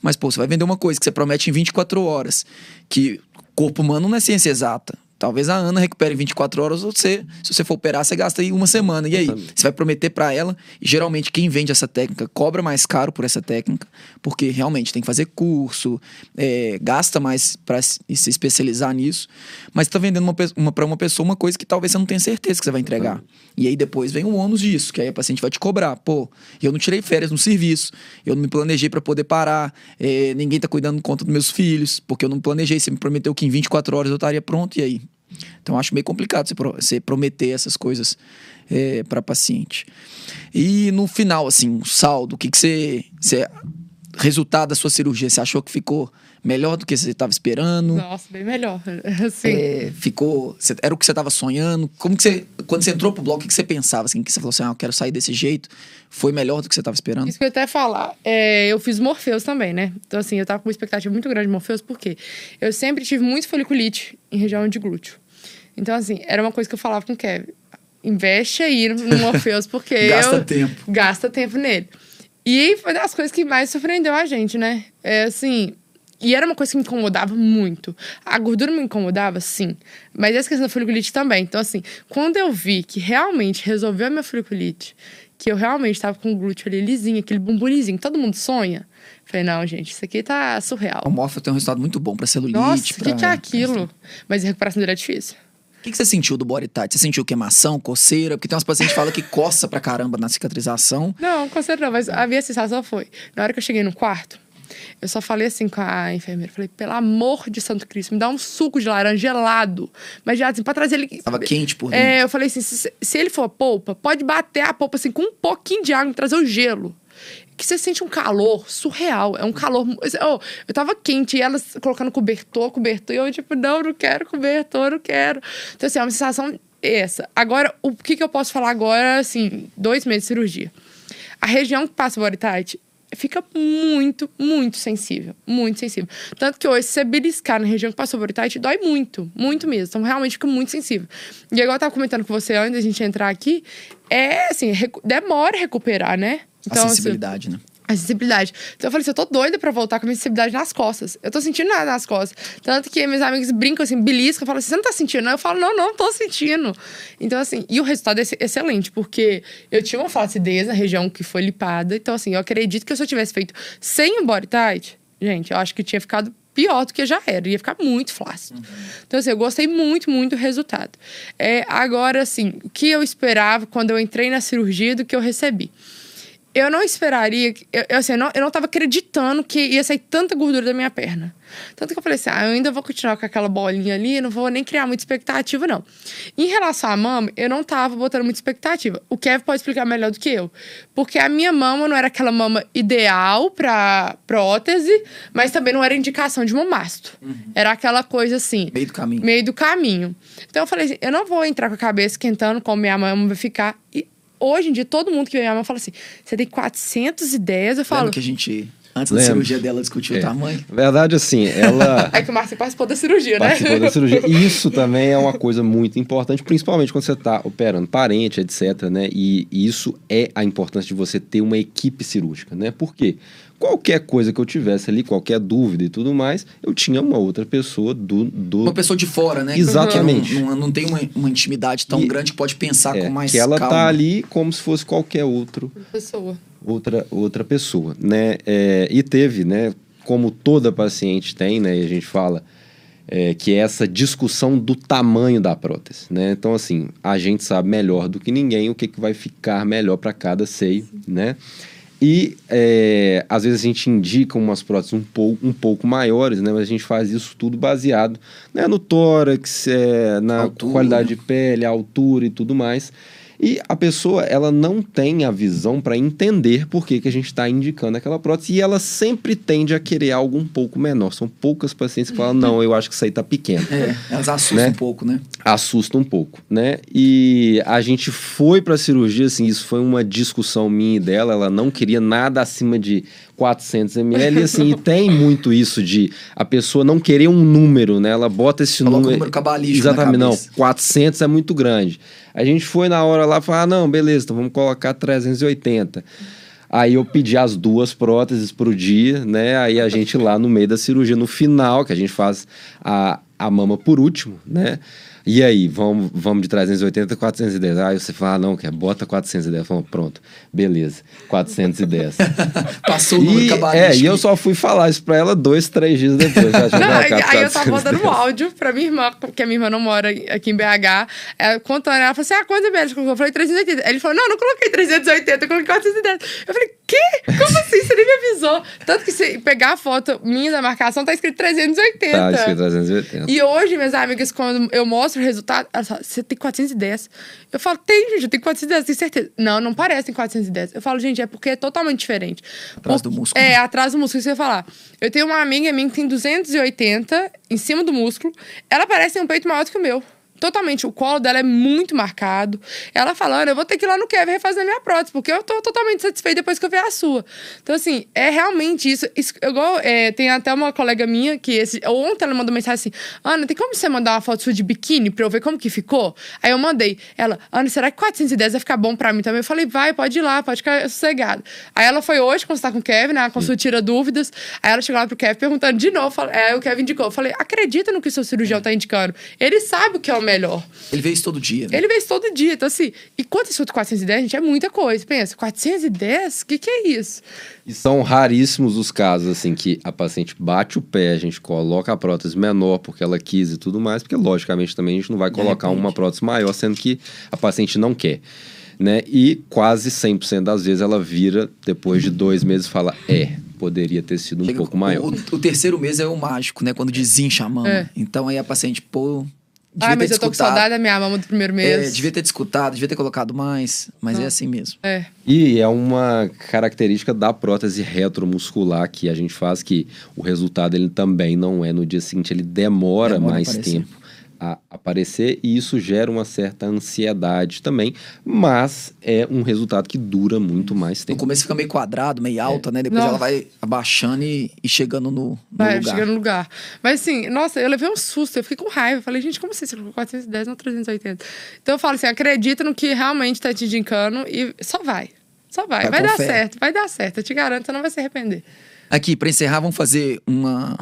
[SPEAKER 1] Mas, pô, você vai vender uma coisa que você promete em 24 horas, que corpo humano não é ciência exata. Talvez a Ana recupere em 24 horas, ou você, se você for operar, você gasta aí uma semana. E aí? Você vai prometer para ela, e geralmente quem vende essa técnica cobra mais caro por essa técnica, porque realmente tem que fazer curso, é, gasta mais para se especializar nisso, mas está vendendo uma, uma, para uma pessoa uma coisa que talvez você não tenha certeza que você vai entregar. E aí depois vem o ônus disso, que aí a paciente vai te cobrar. Pô, eu não tirei férias no serviço, eu não me planejei para poder parar, é, ninguém tá cuidando conta dos meus filhos, porque eu não planejei, você me prometeu que em 24 horas eu estaria pronto, e aí? Então, acho meio complicado você, pro, você prometer essas coisas é, para paciente. E no final, assim, o saldo, o que, que você, você. Resultado da sua cirurgia, você achou que ficou melhor do que você estava esperando?
[SPEAKER 2] Nossa, bem melhor. Assim.
[SPEAKER 1] É, ficou. Era o que você estava sonhando? Como que você. Quando você entrou pro bloco, o que você pensava? Assim, que você falou assim, ah, eu quero sair desse jeito? Foi melhor do que você estava esperando?
[SPEAKER 2] Isso que eu ia até falar. É, eu fiz Morpheus também, né? Então, assim, eu tava com uma expectativa muito grande de Morpheus, porque eu sempre tive muito foliculite em região de glúteo. Então, assim, era uma coisa que eu falava com o Kevin. Investe aí no Morpheus, porque
[SPEAKER 1] Gasta
[SPEAKER 2] eu...
[SPEAKER 1] tempo.
[SPEAKER 2] Gasta tempo nele. E foi das coisas que mais surpreendeu a gente, né? É assim... E era uma coisa que me incomodava muito. A gordura me incomodava, sim. Mas essa questão da foliculite também. Então, assim, quando eu vi que realmente resolveu a minha foliculite, que eu realmente tava com o glúteo ali lisinho, aquele bumburizinho, todo mundo sonha. Falei, não, gente, isso aqui tá surreal.
[SPEAKER 1] O Morpheus tem um resultado muito bom pra celulite.
[SPEAKER 2] Nossa, o
[SPEAKER 1] pra...
[SPEAKER 2] que, que é aquilo? Mas a recuperação dele é difícil.
[SPEAKER 1] O que, que você sentiu do body tight? Você sentiu queimação, coceira? Porque tem umas pacientes que falam que coça pra caramba na cicatrização.
[SPEAKER 2] Não, coceira não, mas a minha sensação foi, na hora que eu cheguei no quarto, eu só falei assim com a enfermeira, falei, pelo amor de Santo Cristo, me dá um suco de laranja gelado. Mas já assim, pra trazer ele...
[SPEAKER 1] Tava quente por dentro.
[SPEAKER 2] É, eu falei assim, se, se ele for polpa, pode bater a polpa assim com um pouquinho de água e trazer o gelo que você sente um calor surreal. É um calor. Oh, eu tava quente e elas colocando cobertor, cobertor. E eu, tipo, não, não quero cobertor, não quero. Então, assim, é uma sensação essa. Agora, o que, que eu posso falar agora, assim, dois meses de cirurgia? A região que passa o tight fica muito, muito sensível. Muito sensível. Tanto que hoje, se você beliscar na região que passou body tight, dói muito. Muito mesmo. Então, realmente fica muito sensível. E igual eu tava comentando com você antes da gente entrar aqui, é, assim, demora recuperar, né?
[SPEAKER 1] Então, a sensibilidade, assim, né?
[SPEAKER 2] A sensibilidade. Então eu falei assim, eu tô doida pra voltar com a minha sensibilidade nas costas. Eu tô sentindo nada nas costas. Tanto que meus amigos brincam assim, beliscam, falam assim, você não tá sentindo? Eu falo, não, não tô sentindo. Então, assim, e o resultado é excelente, porque eu tinha uma flacidez na região que foi lipada. Então, assim, eu acredito que se eu tivesse feito sem o body tight, gente, eu acho que tinha ficado pior do que já era, ia ficar muito flácido. Uhum. Então, assim, eu gostei muito, muito do resultado. É, agora, assim, o que eu esperava quando eu entrei na cirurgia do que eu recebi? Eu não esperaria. Eu, eu, assim, eu, não, eu não tava acreditando que ia sair tanta gordura da minha perna. Tanto que eu falei assim: ah, eu ainda vou continuar com aquela bolinha ali, não vou nem criar muita expectativa, não. Em relação à mama, eu não tava botando muita expectativa. O Kevin pode explicar melhor do que eu. Porque a minha mama não era aquela mama ideal pra prótese, mas também não era indicação de mamasto. Uhum. Era aquela coisa assim.
[SPEAKER 1] Meio do caminho.
[SPEAKER 2] Meio do caminho. Então eu falei assim: eu não vou entrar com a cabeça esquentando como minha mama vai ficar. E hoje em dia, todo mundo que vem minha mãe fala assim: você tem 400 ideias. Eu falo.
[SPEAKER 1] Lembra que a gente. Antes Lembra. da cirurgia dela, discutiu é. o tamanho.
[SPEAKER 3] Verdade, assim, ela.
[SPEAKER 2] é que o Márcio participou da cirurgia,
[SPEAKER 3] né? Participou da cirurgia. Isso também é uma coisa muito importante, principalmente quando você está operando parente, etc, né? E, e isso é a importância de você ter uma equipe cirúrgica, né? Por quê? qualquer coisa que eu tivesse ali, qualquer dúvida e tudo mais, eu tinha uma outra pessoa do. do...
[SPEAKER 1] Uma pessoa de fora, né?
[SPEAKER 3] Exatamente.
[SPEAKER 1] Não, não, não, tem uma, uma intimidade tão e, grande que pode pensar é, com mais
[SPEAKER 3] Que ela
[SPEAKER 1] calma.
[SPEAKER 3] tá ali como se fosse qualquer outro.
[SPEAKER 2] Pessoa.
[SPEAKER 3] Outra, outra pessoa, né? É, e teve, né? Como toda paciente tem, né? E a gente fala. é, que é essa discussão do tamanho da prótese, né? Então, assim, a gente sabe melhor do que ninguém o que, que vai ficar melhor para cada seio, né? E é, às vezes a gente indica umas próteses um pouco, um pouco maiores, né? Mas a gente faz isso tudo baseado né, no tórax, é, na
[SPEAKER 1] Altura.
[SPEAKER 3] qualidade de pele, a altura e tudo mais. E a pessoa, ela não tem a visão para entender por que, que a gente está indicando aquela prótese. E ela sempre tende a querer algo um pouco menor. São poucas pacientes que falam, não, eu acho que isso aí tá pequeno
[SPEAKER 1] É, elas assustam
[SPEAKER 3] Né?
[SPEAKER 1] um pouco, né?
[SPEAKER 3] assusta um pouco, né? E a gente foi para cirurgia, assim, isso foi uma discussão minha e dela, ela não queria nada acima de 400 ml, e assim, e tem muito isso de a pessoa não querer um número, né? Ela bota esse
[SPEAKER 1] Coloca um
[SPEAKER 3] número...
[SPEAKER 1] número cabalístico
[SPEAKER 3] Exatamente, não,
[SPEAKER 1] cabeça.
[SPEAKER 3] 400 é muito grande. A gente foi na hora lá e falou, ah, não, beleza, então vamos colocar 380. Aí eu pedi as duas próteses pro dia, né? Aí a gente lá no meio da cirurgia, no final, que a gente faz a, a mama por último, né? E aí, vamos, vamos de 380 a 410. Aí você fala, ah, não, quer, bota 410. Falamos, pronto, beleza, 410.
[SPEAKER 1] Passou o número cabalístico.
[SPEAKER 3] é, e eu só fui falar isso pra ela dois, três dias depois.
[SPEAKER 2] Não, aí, aí eu tava
[SPEAKER 3] 410.
[SPEAKER 2] mandando um áudio pra minha irmã, porque a minha irmã não mora aqui em BH. Ela, contando, ela falou assim: ah, ml você colocou? Eu falei 380. Aí ele falou: não, não coloquei 380, eu coloquei 410. Eu falei: quê? Como assim? Você nem me avisou. Tanto que se pegar a foto minha da marcação, tá escrito 380.
[SPEAKER 3] Tá, escrito 380.
[SPEAKER 2] E hoje, minhas amigas, quando eu mostro o resultado, elas falam, você tem 410. Eu falo, tem, gente, eu tenho 410, tenho certeza. Não, não parece em 410. Eu falo, gente, é porque é totalmente diferente.
[SPEAKER 1] Atrás
[SPEAKER 2] Por-
[SPEAKER 1] do músculo.
[SPEAKER 2] É, atrás do músculo, eu ia falar. Eu tenho uma amiga minha que tem 280 em cima do músculo. Ela parece um peito maior do que o meu. Totalmente. O colo dela é muito marcado. Ela falando, eu vou ter que ir lá no Kevin refazer minha prótese, porque eu tô totalmente satisfeita depois que eu ver a sua. Então, assim, é realmente isso. isso igual, é, tem até uma colega minha que esse, ontem ela mandou mensagem assim: Ana, tem como você mandar uma foto sua de biquíni pra eu ver como que ficou? Aí eu mandei. Ela, Ana, será que 410 vai ficar bom pra mim também? Eu falei, vai, pode ir lá, pode ficar sossegado. Aí ela foi hoje consultar com o Kevin, né? A consulta tira dúvidas. Aí ela chegou lá pro Kevin perguntando de novo. fala- Aí o Kevin indicou. Eu falei, acredita no que o seu cirurgião tá indicando. Ele sabe o que é o melhor.
[SPEAKER 1] Ele vê isso todo dia, né?
[SPEAKER 2] Ele vê isso todo dia. Então, assim, e quanto isso 410, gente, é muita coisa. Pensa, 410? O que, que é isso?
[SPEAKER 3] E são raríssimos os casos, assim, que a paciente bate o pé, a gente coloca a prótese menor porque ela quis e tudo mais, porque logicamente também a gente não vai colocar uma prótese maior, sendo que a paciente não quer. Né? E quase 100% das vezes ela vira, depois de dois meses, fala: é, poderia ter sido um
[SPEAKER 1] Chega-
[SPEAKER 3] pouco maior.
[SPEAKER 1] O, o terceiro mês é o mágico, né? Quando desincha a mama.
[SPEAKER 2] É.
[SPEAKER 1] Então aí a paciente, pô. Devia
[SPEAKER 2] Ah, mas eu tô com saudade da minha mama do primeiro
[SPEAKER 1] É,
[SPEAKER 2] mês.
[SPEAKER 1] devia ter discutado, devia ter colocado mais, mas é assim mesmo.
[SPEAKER 2] É.
[SPEAKER 3] E é uma característica da prótese retromuscular que a gente faz que o resultado ele também não é no dia seguinte, ele demora,
[SPEAKER 1] Demora
[SPEAKER 3] mais tempo a aparecer e isso gera uma certa ansiedade também, mas é um resultado que dura muito mais
[SPEAKER 1] No
[SPEAKER 3] tempo.
[SPEAKER 1] começo fica meio quadrado, meio alta, né? Depois
[SPEAKER 2] Não.
[SPEAKER 1] ela vai abaixando e, e chegando no, no
[SPEAKER 2] Vai,
[SPEAKER 1] lugar.
[SPEAKER 2] chega no lugar. Mas assim, nossa, eu levei um susto, eu fiquei com raiva. Eu falei, gente, como assim? Você colocou 410 não 380? Então eu falo assim, acredita no que realmente tá te indicando e só vai. Só vai.
[SPEAKER 1] Vai
[SPEAKER 2] Vai, dar
[SPEAKER 1] fé.
[SPEAKER 2] certo, vai dar certo. Eu te garanto, você não vai se arrepender.
[SPEAKER 1] Aqui, pra encerrar, vamos fazer uma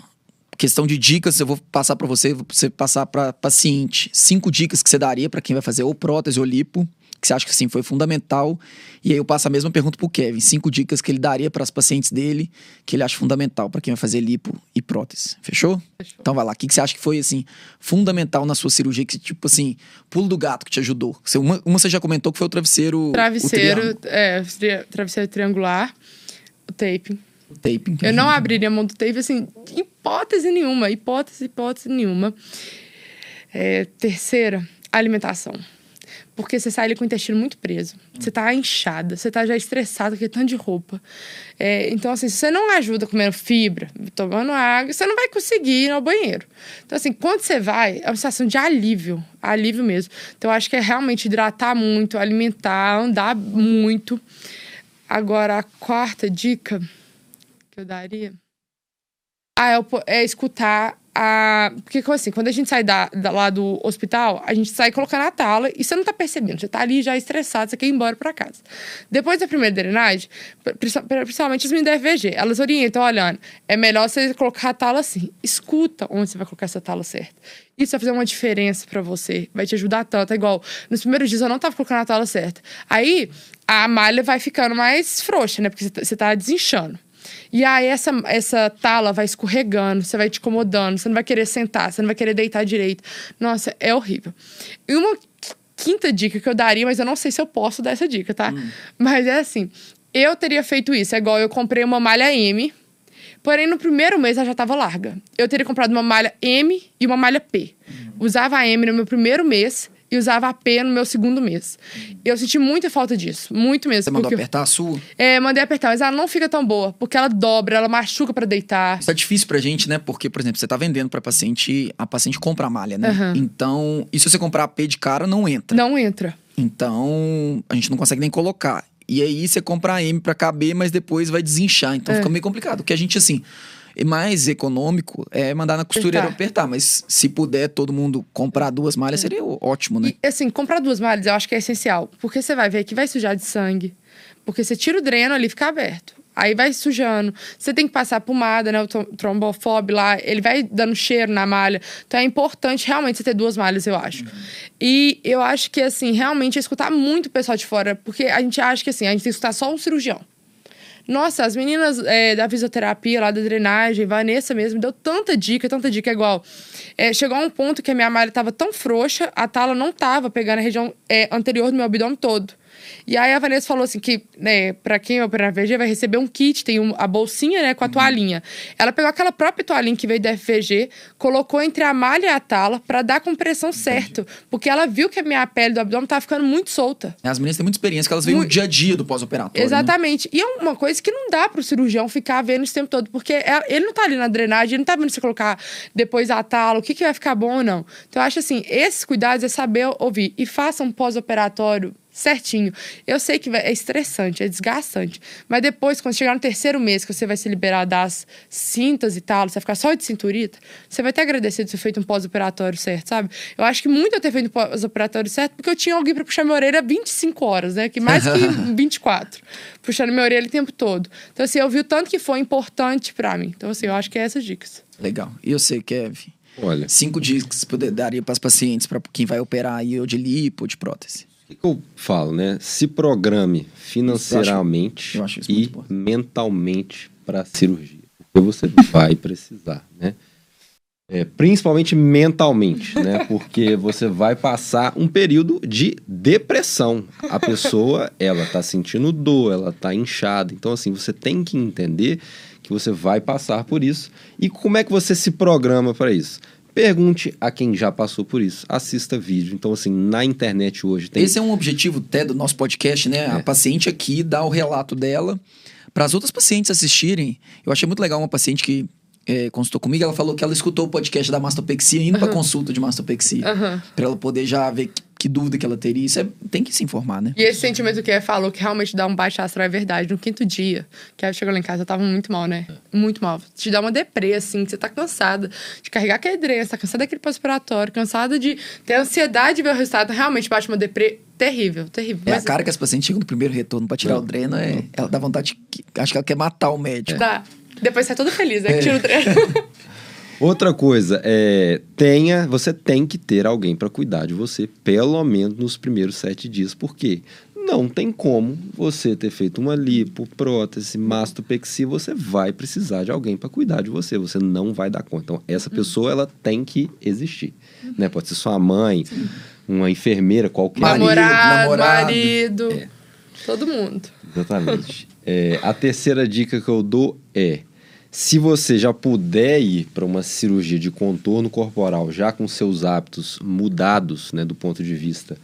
[SPEAKER 1] questão de dicas. Eu vou passar pra você, vou você passar pra paciente. Cinco dicas que você daria pra quem vai fazer ou prótese ou lipo, que você acha que assim foi fundamental. E aí eu passo a mesma pergunta pro Kevin. Cinco dicas que ele daria para as pacientes dele, que ele acha fundamental pra quem vai fazer lipo e prótese. Fechou?
[SPEAKER 2] Fechou.
[SPEAKER 1] Então vai lá. O que que você acha que foi assim fundamental na sua cirurgia que tipo assim, pulo do gato que te ajudou? Você- Uma, uma você já comentou que foi o travesseiro, o
[SPEAKER 2] Travesseiro,
[SPEAKER 1] triângulo,
[SPEAKER 2] é, travesseiro triangular, o taping.
[SPEAKER 1] O taping. que
[SPEAKER 2] Eu não abriria a mão do tape, assim, hipótese nenhuma. Hipótese, hipótese nenhuma. É, terceira, alimentação. Porque você sai ali com o intestino muito preso. Você tá inchada, você tá já estressada com tanto de roupa. É, então, assim, se você não ajuda comendo fibra, tomando água, você não vai conseguir ir ao banheiro. Então, assim, quando você vai, é uma sensação de alívio. Alívio mesmo. Então, eu acho que é realmente hidratar muito, alimentar, andar muito. Agora, a quarta dica eu daria ah, é, é escutar a. Porque, assim, quando a gente sai da, da- lá do hospital, a gente sai colocando a tala e você não tá percebendo. Você tá ali já estressado, você quer ir embora pra casa. Depois da primeira drenagem, pri- principalmente as meninas da FVG, elas orientam, olhando, é melhor você colocar a tala assim. Escuta onde você vai colocar essa tala certa. Isso vai fazer uma diferença pra você. Vai te ajudar tanto. É igual, nos primeiros dias eu não tava colocando a tala certa. Aí, a malha vai ficando mais frouxa, né? Porque você tá- você tá desinchando. E aí essa, essa tala vai escorregando, você vai te incomodando, você não vai querer sentar, você não vai querer deitar direito. Nossa, é horrível. E uma quinta dica que eu daria, mas eu não sei se eu posso dar essa dica, tá? Hum. Mas é assim, eu teria feito isso. É igual eu comprei uma malha M, porém no primeiro mês ela já estava larga. Eu teria comprado uma malha M e uma malha P. Hum. Usava a M no meu primeiro mês e usava a P no meu segundo mês. Eu senti muita falta disso, muito mesmo.
[SPEAKER 1] Você mandou apertar a sua?
[SPEAKER 2] É, mandei apertar, mas ela não fica tão boa, porque ela dobra, ela machuca para deitar.
[SPEAKER 1] Isso é difícil pra gente, né? Porque, por exemplo, você tá vendendo pra paciente, a paciente compra a malha, né? Uhum. Então, e se você comprar a P de cara, não entra.
[SPEAKER 2] Não entra.
[SPEAKER 1] Então, a gente não consegue nem colocar. E aí você compra a M pra caber, mas depois vai desinchar. Então é. fica meio complicado. Porque a gente, assim, mais econômico é mandar na costureira apertar. apertar. Mas se puder todo mundo comprar duas malhas, seria ótimo, né?
[SPEAKER 2] E, assim, comprar duas malhas eu acho que é essencial. Porque você vai ver que vai sujar de sangue. Porque você tira o dreno ali fica aberto. Aí vai sujando. Você tem que passar pomada, né? O trombofob lá, ele vai dando cheiro na malha. Então é importante realmente você ter duas malhas, eu acho. Uhum. E eu acho que, assim, realmente é escutar muito o pessoal de fora. Porque a gente acha que, assim, a gente tem que escutar só um cirurgião. Nossa, as meninas é, da fisioterapia, lá da drenagem, Vanessa mesmo, deu tanta dica, tanta dica igual. É, chegou a um ponto que a minha malha estava tão frouxa, a tala não estava pegando a região é, anterior do meu abdômen todo. E aí a Vanessa falou assim que, né, pra quem opera na FVG vai receber um kit, tem um, a bolsinha, né, com a uhum. toalhinha. Ela pegou aquela própria toalhinha que veio da FVG, colocou entre a malha e a tala para dar a compressão certo, porque ela viu que a minha pele do abdômen tava ficando muito solta.
[SPEAKER 1] As meninas têm muita experiência, que elas veem no dia a dia do pós-operatório. Né?
[SPEAKER 2] Exatamente. Né? E é uma coisa que não dá pro cirurgião ficar vendo esse tempo todo, porque é, ele não tá ali na drenagem, ele não tá vendo você colocar depois a tala, o que, que vai ficar bom ou não. Então eu acho assim, esses cuidados é saber ouvir. E faça um pós-operatório certinho. Eu sei que é estressante, é desgastante. Mas depois, quando chegar no terceiro mês, que você vai se liberar das cintas e tal, você vai ficar só de cinturita, você vai ter agradecido de ter feito um pós-operatório certo, sabe? Eu acho que muito eu ter feito um pós-operatório certo, porque eu tinha alguém para puxar minha orelha 25 horas, né? Que mais que 24. Puxando minha orelha o tempo todo. Então, assim, eu vi o tanto que foi importante para mim. Então, assim, eu acho que é essas dicas.
[SPEAKER 1] Legal. E eu sei, Kevin? Olha. Cinco dicas que você daria para as pacientes, para quem vai operar aí, ou de lipo, ou de prótese
[SPEAKER 3] que, que eu falo, né? Se programe financeiramente eu acho, eu acho e mentalmente para a cirurgia. Porque você vai precisar, né? É, principalmente mentalmente, né? Porque você vai passar um período de depressão. A pessoa, ela tá sentindo dor, ela tá inchada. Então, assim, você tem que entender que você vai passar por isso. E como é que você se programa para isso? Pergunte a quem já passou por isso. Assista vídeo. Então, assim, na internet hoje tem.
[SPEAKER 1] Esse é um objetivo até do nosso podcast, né? É. A paciente aqui dá o relato dela para as outras pacientes assistirem. Eu achei muito legal uma paciente que é, consultou comigo, ela falou que ela escutou o podcast da mastopexia indo uhum. para consulta de mastopexia. Uhum. Para ela poder já ver que dúvida que ela teria. Isso é, tem que se informar, né?
[SPEAKER 2] E esse sentimento que ela falou, que realmente dá um baixo astral, é verdade. No quinto dia, que ela chegou lá em casa, eu tava muito mal, né? Muito mal. Te dá uma deprê, assim, que você tá cansada de carregar aquele dreno, você tá cansada daquele pós-operatório, cansada de ter ansiedade de ver o resultado. Realmente bate uma deprê terrível, terrível.
[SPEAKER 1] É Mas... a cara que as pacientes chegam no primeiro retorno pra tirar o dreno, é, ela dá vontade, de, acho que ela quer matar o médico.
[SPEAKER 2] Dá. Depois sai todo feliz, né? Que tira o dreno.
[SPEAKER 3] Outra coisa, é, tenha, você tem que ter alguém para cuidar de você, pelo menos nos primeiros sete dias. Por quê? Não tem como você ter feito uma lipo, prótese, mastopexia, você vai precisar de alguém para cuidar de você. Você não vai dar conta. Então, essa uhum. pessoa, ela tem que existir. Uhum. Né? Pode ser sua mãe, Sim. uma enfermeira, qualquer...
[SPEAKER 2] Namorado, namorado. marido, é. todo mundo.
[SPEAKER 3] Exatamente. é, a terceira dica que eu dou é se você já puder ir para uma cirurgia de contorno corporal, já com seus hábitos mudados, né, do ponto de vista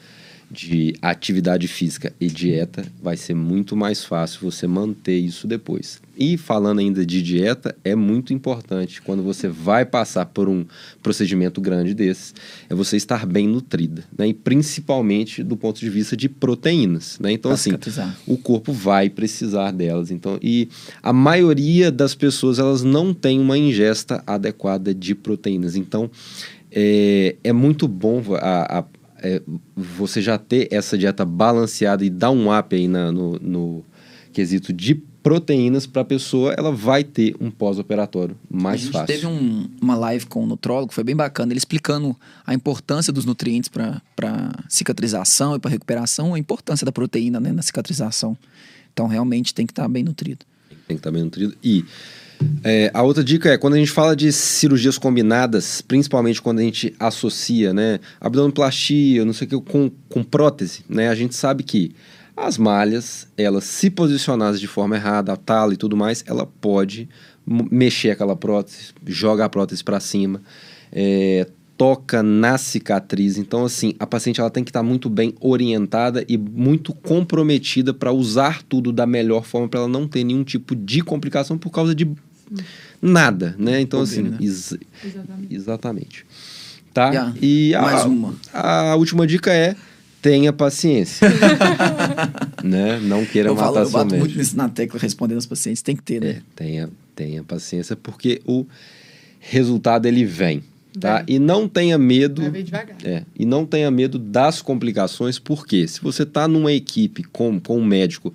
[SPEAKER 3] de atividade física e dieta, vai ser muito mais fácil você manter isso depois. E falando ainda de dieta, é muito importante quando você vai passar por um procedimento grande desse, é você estar bem nutrida, né? E principalmente do ponto de vista de proteínas, né? Então assim, o corpo vai precisar delas. Então, e a maioria das pessoas elas não tem uma ingesta adequada de proteínas. Então, é, é muito bom a, a é, você já ter essa dieta balanceada e dar um up aí na, no, no quesito de proteínas para a pessoa, ela vai ter um pós-operatório mais fácil. A
[SPEAKER 1] gente fácil. teve um, uma live com o um nutrólogo, foi bem bacana, ele explicando a importância dos nutrientes para cicatrização e para recuperação, a importância da proteína né, na cicatrização. Então, realmente tem que estar tá bem nutrido.
[SPEAKER 3] Tem que estar bem nutrido. E é, a outra dica é, quando a gente fala de cirurgias combinadas, principalmente quando a gente associa, né, abdominoplastia, não sei o que, com, com prótese, né, a gente sabe que as malhas, elas se posicionadas de forma errada, a tala e tudo mais, ela pode mexer aquela prótese, joga a prótese para cima, é, toca na cicatriz. Então, assim, a paciente ela tem que estar muito bem orientada e muito comprometida para usar tudo da melhor forma para ela não ter nenhum tipo de complicação por causa de nada, né? Então, Poder, assim, né? Ex exatamente. exatamente. Tá?
[SPEAKER 1] Yeah. E a, Mais uma.
[SPEAKER 3] A última dica é tenha paciência. né? Não queira
[SPEAKER 1] eu
[SPEAKER 3] matar
[SPEAKER 1] falo, eu bato
[SPEAKER 3] médico.
[SPEAKER 1] muito nisso na tecla respondendo aos pacientes, tem que ter, né?
[SPEAKER 3] É, tenha, tenha paciência, porque o resultado ele vem. Tá? E não tenha medo. É, e não tenha medo das complicações, porque se você está numa equipe com, com um médico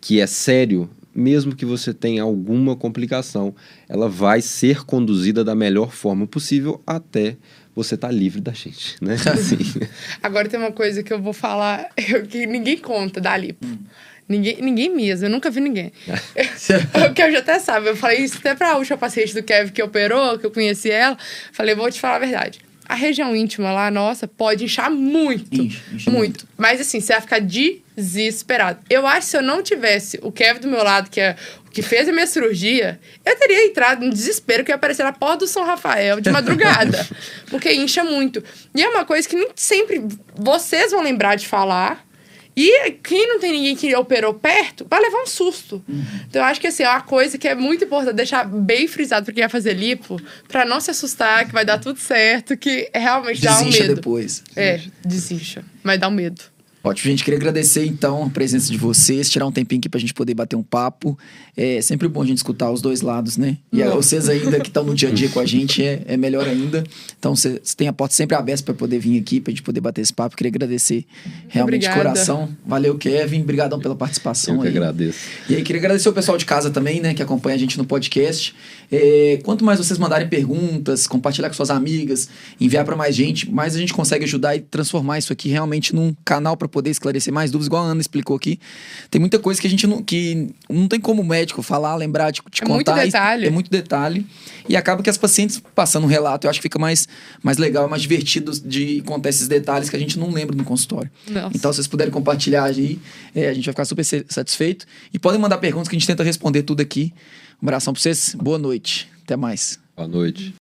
[SPEAKER 3] que é sério, mesmo que você tenha alguma complicação, ela vai ser conduzida da melhor forma possível até você estar tá livre da gente, né? Assim.
[SPEAKER 2] Agora tem uma coisa que eu vou falar que ninguém conta da lipo. Hum. Ninguém, ninguém mesmo, eu nunca vi ninguém. o que eu já até sabe, eu falei isso até pra última paciente do Kevin que operou, que eu conheci ela. Falei, vou te falar a verdade. A região íntima lá, nossa, pode inchar muito. Incha, incha muito. muito. Mas assim, você vai ficar desesperado. Eu acho que se eu não tivesse o Kevin do meu lado, que é que fez a minha cirurgia, eu teria entrado no desespero que ia aparecer na porta do São Rafael de madrugada. porque incha muito. E é uma coisa que nem sempre vocês vão lembrar de falar e quem não tem ninguém que operou perto, vai levar um susto. Uhum. Então, eu acho que assim, é uma coisa que é muito importante deixar bem frisado para quem vai fazer lipo, para não se assustar, que vai dar tudo certo, que realmente desincha dá um medo.
[SPEAKER 1] depois.
[SPEAKER 2] É, desincha. Mas dá um medo.
[SPEAKER 1] Ótimo, gente. Queria agradecer, então, a presença de vocês, tirar um tempinho aqui pra gente poder bater um papo. É sempre bom a gente escutar os dois lados, né? E Não. vocês ainda que estão no dia a dia com a gente, é, é melhor ainda. Então, você tem a porta sempre aberta para poder vir aqui, pra gente poder bater esse papo. Queria agradecer realmente de coração. Valeu, Kevin. Obrigadão pela participação
[SPEAKER 3] Eu
[SPEAKER 1] que
[SPEAKER 3] aí. agradeço.
[SPEAKER 1] E aí, queria agradecer o pessoal de casa também, né, que acompanha a gente no podcast. É, quanto mais vocês mandarem perguntas, compartilhar com suas amigas, enviar para mais gente, mais a gente consegue ajudar e transformar isso aqui realmente num canal para poder esclarecer mais dúvidas, igual a Ana explicou aqui. Tem muita coisa que a gente não, que não tem como médico falar, lembrar, de, te é contar.
[SPEAKER 2] Muito detalhe.
[SPEAKER 1] É muito detalhe. E acaba que as pacientes passando um relato, eu acho que fica mais, mais legal, mais divertido de contar esses detalhes que a gente não lembra no consultório.
[SPEAKER 2] Nossa.
[SPEAKER 1] Então, se vocês puderem compartilhar aí, é, a gente vai ficar super satisfeito. E podem mandar perguntas que a gente tenta responder tudo aqui. Um abração pra vocês. Boa noite. Até mais.
[SPEAKER 3] Boa noite.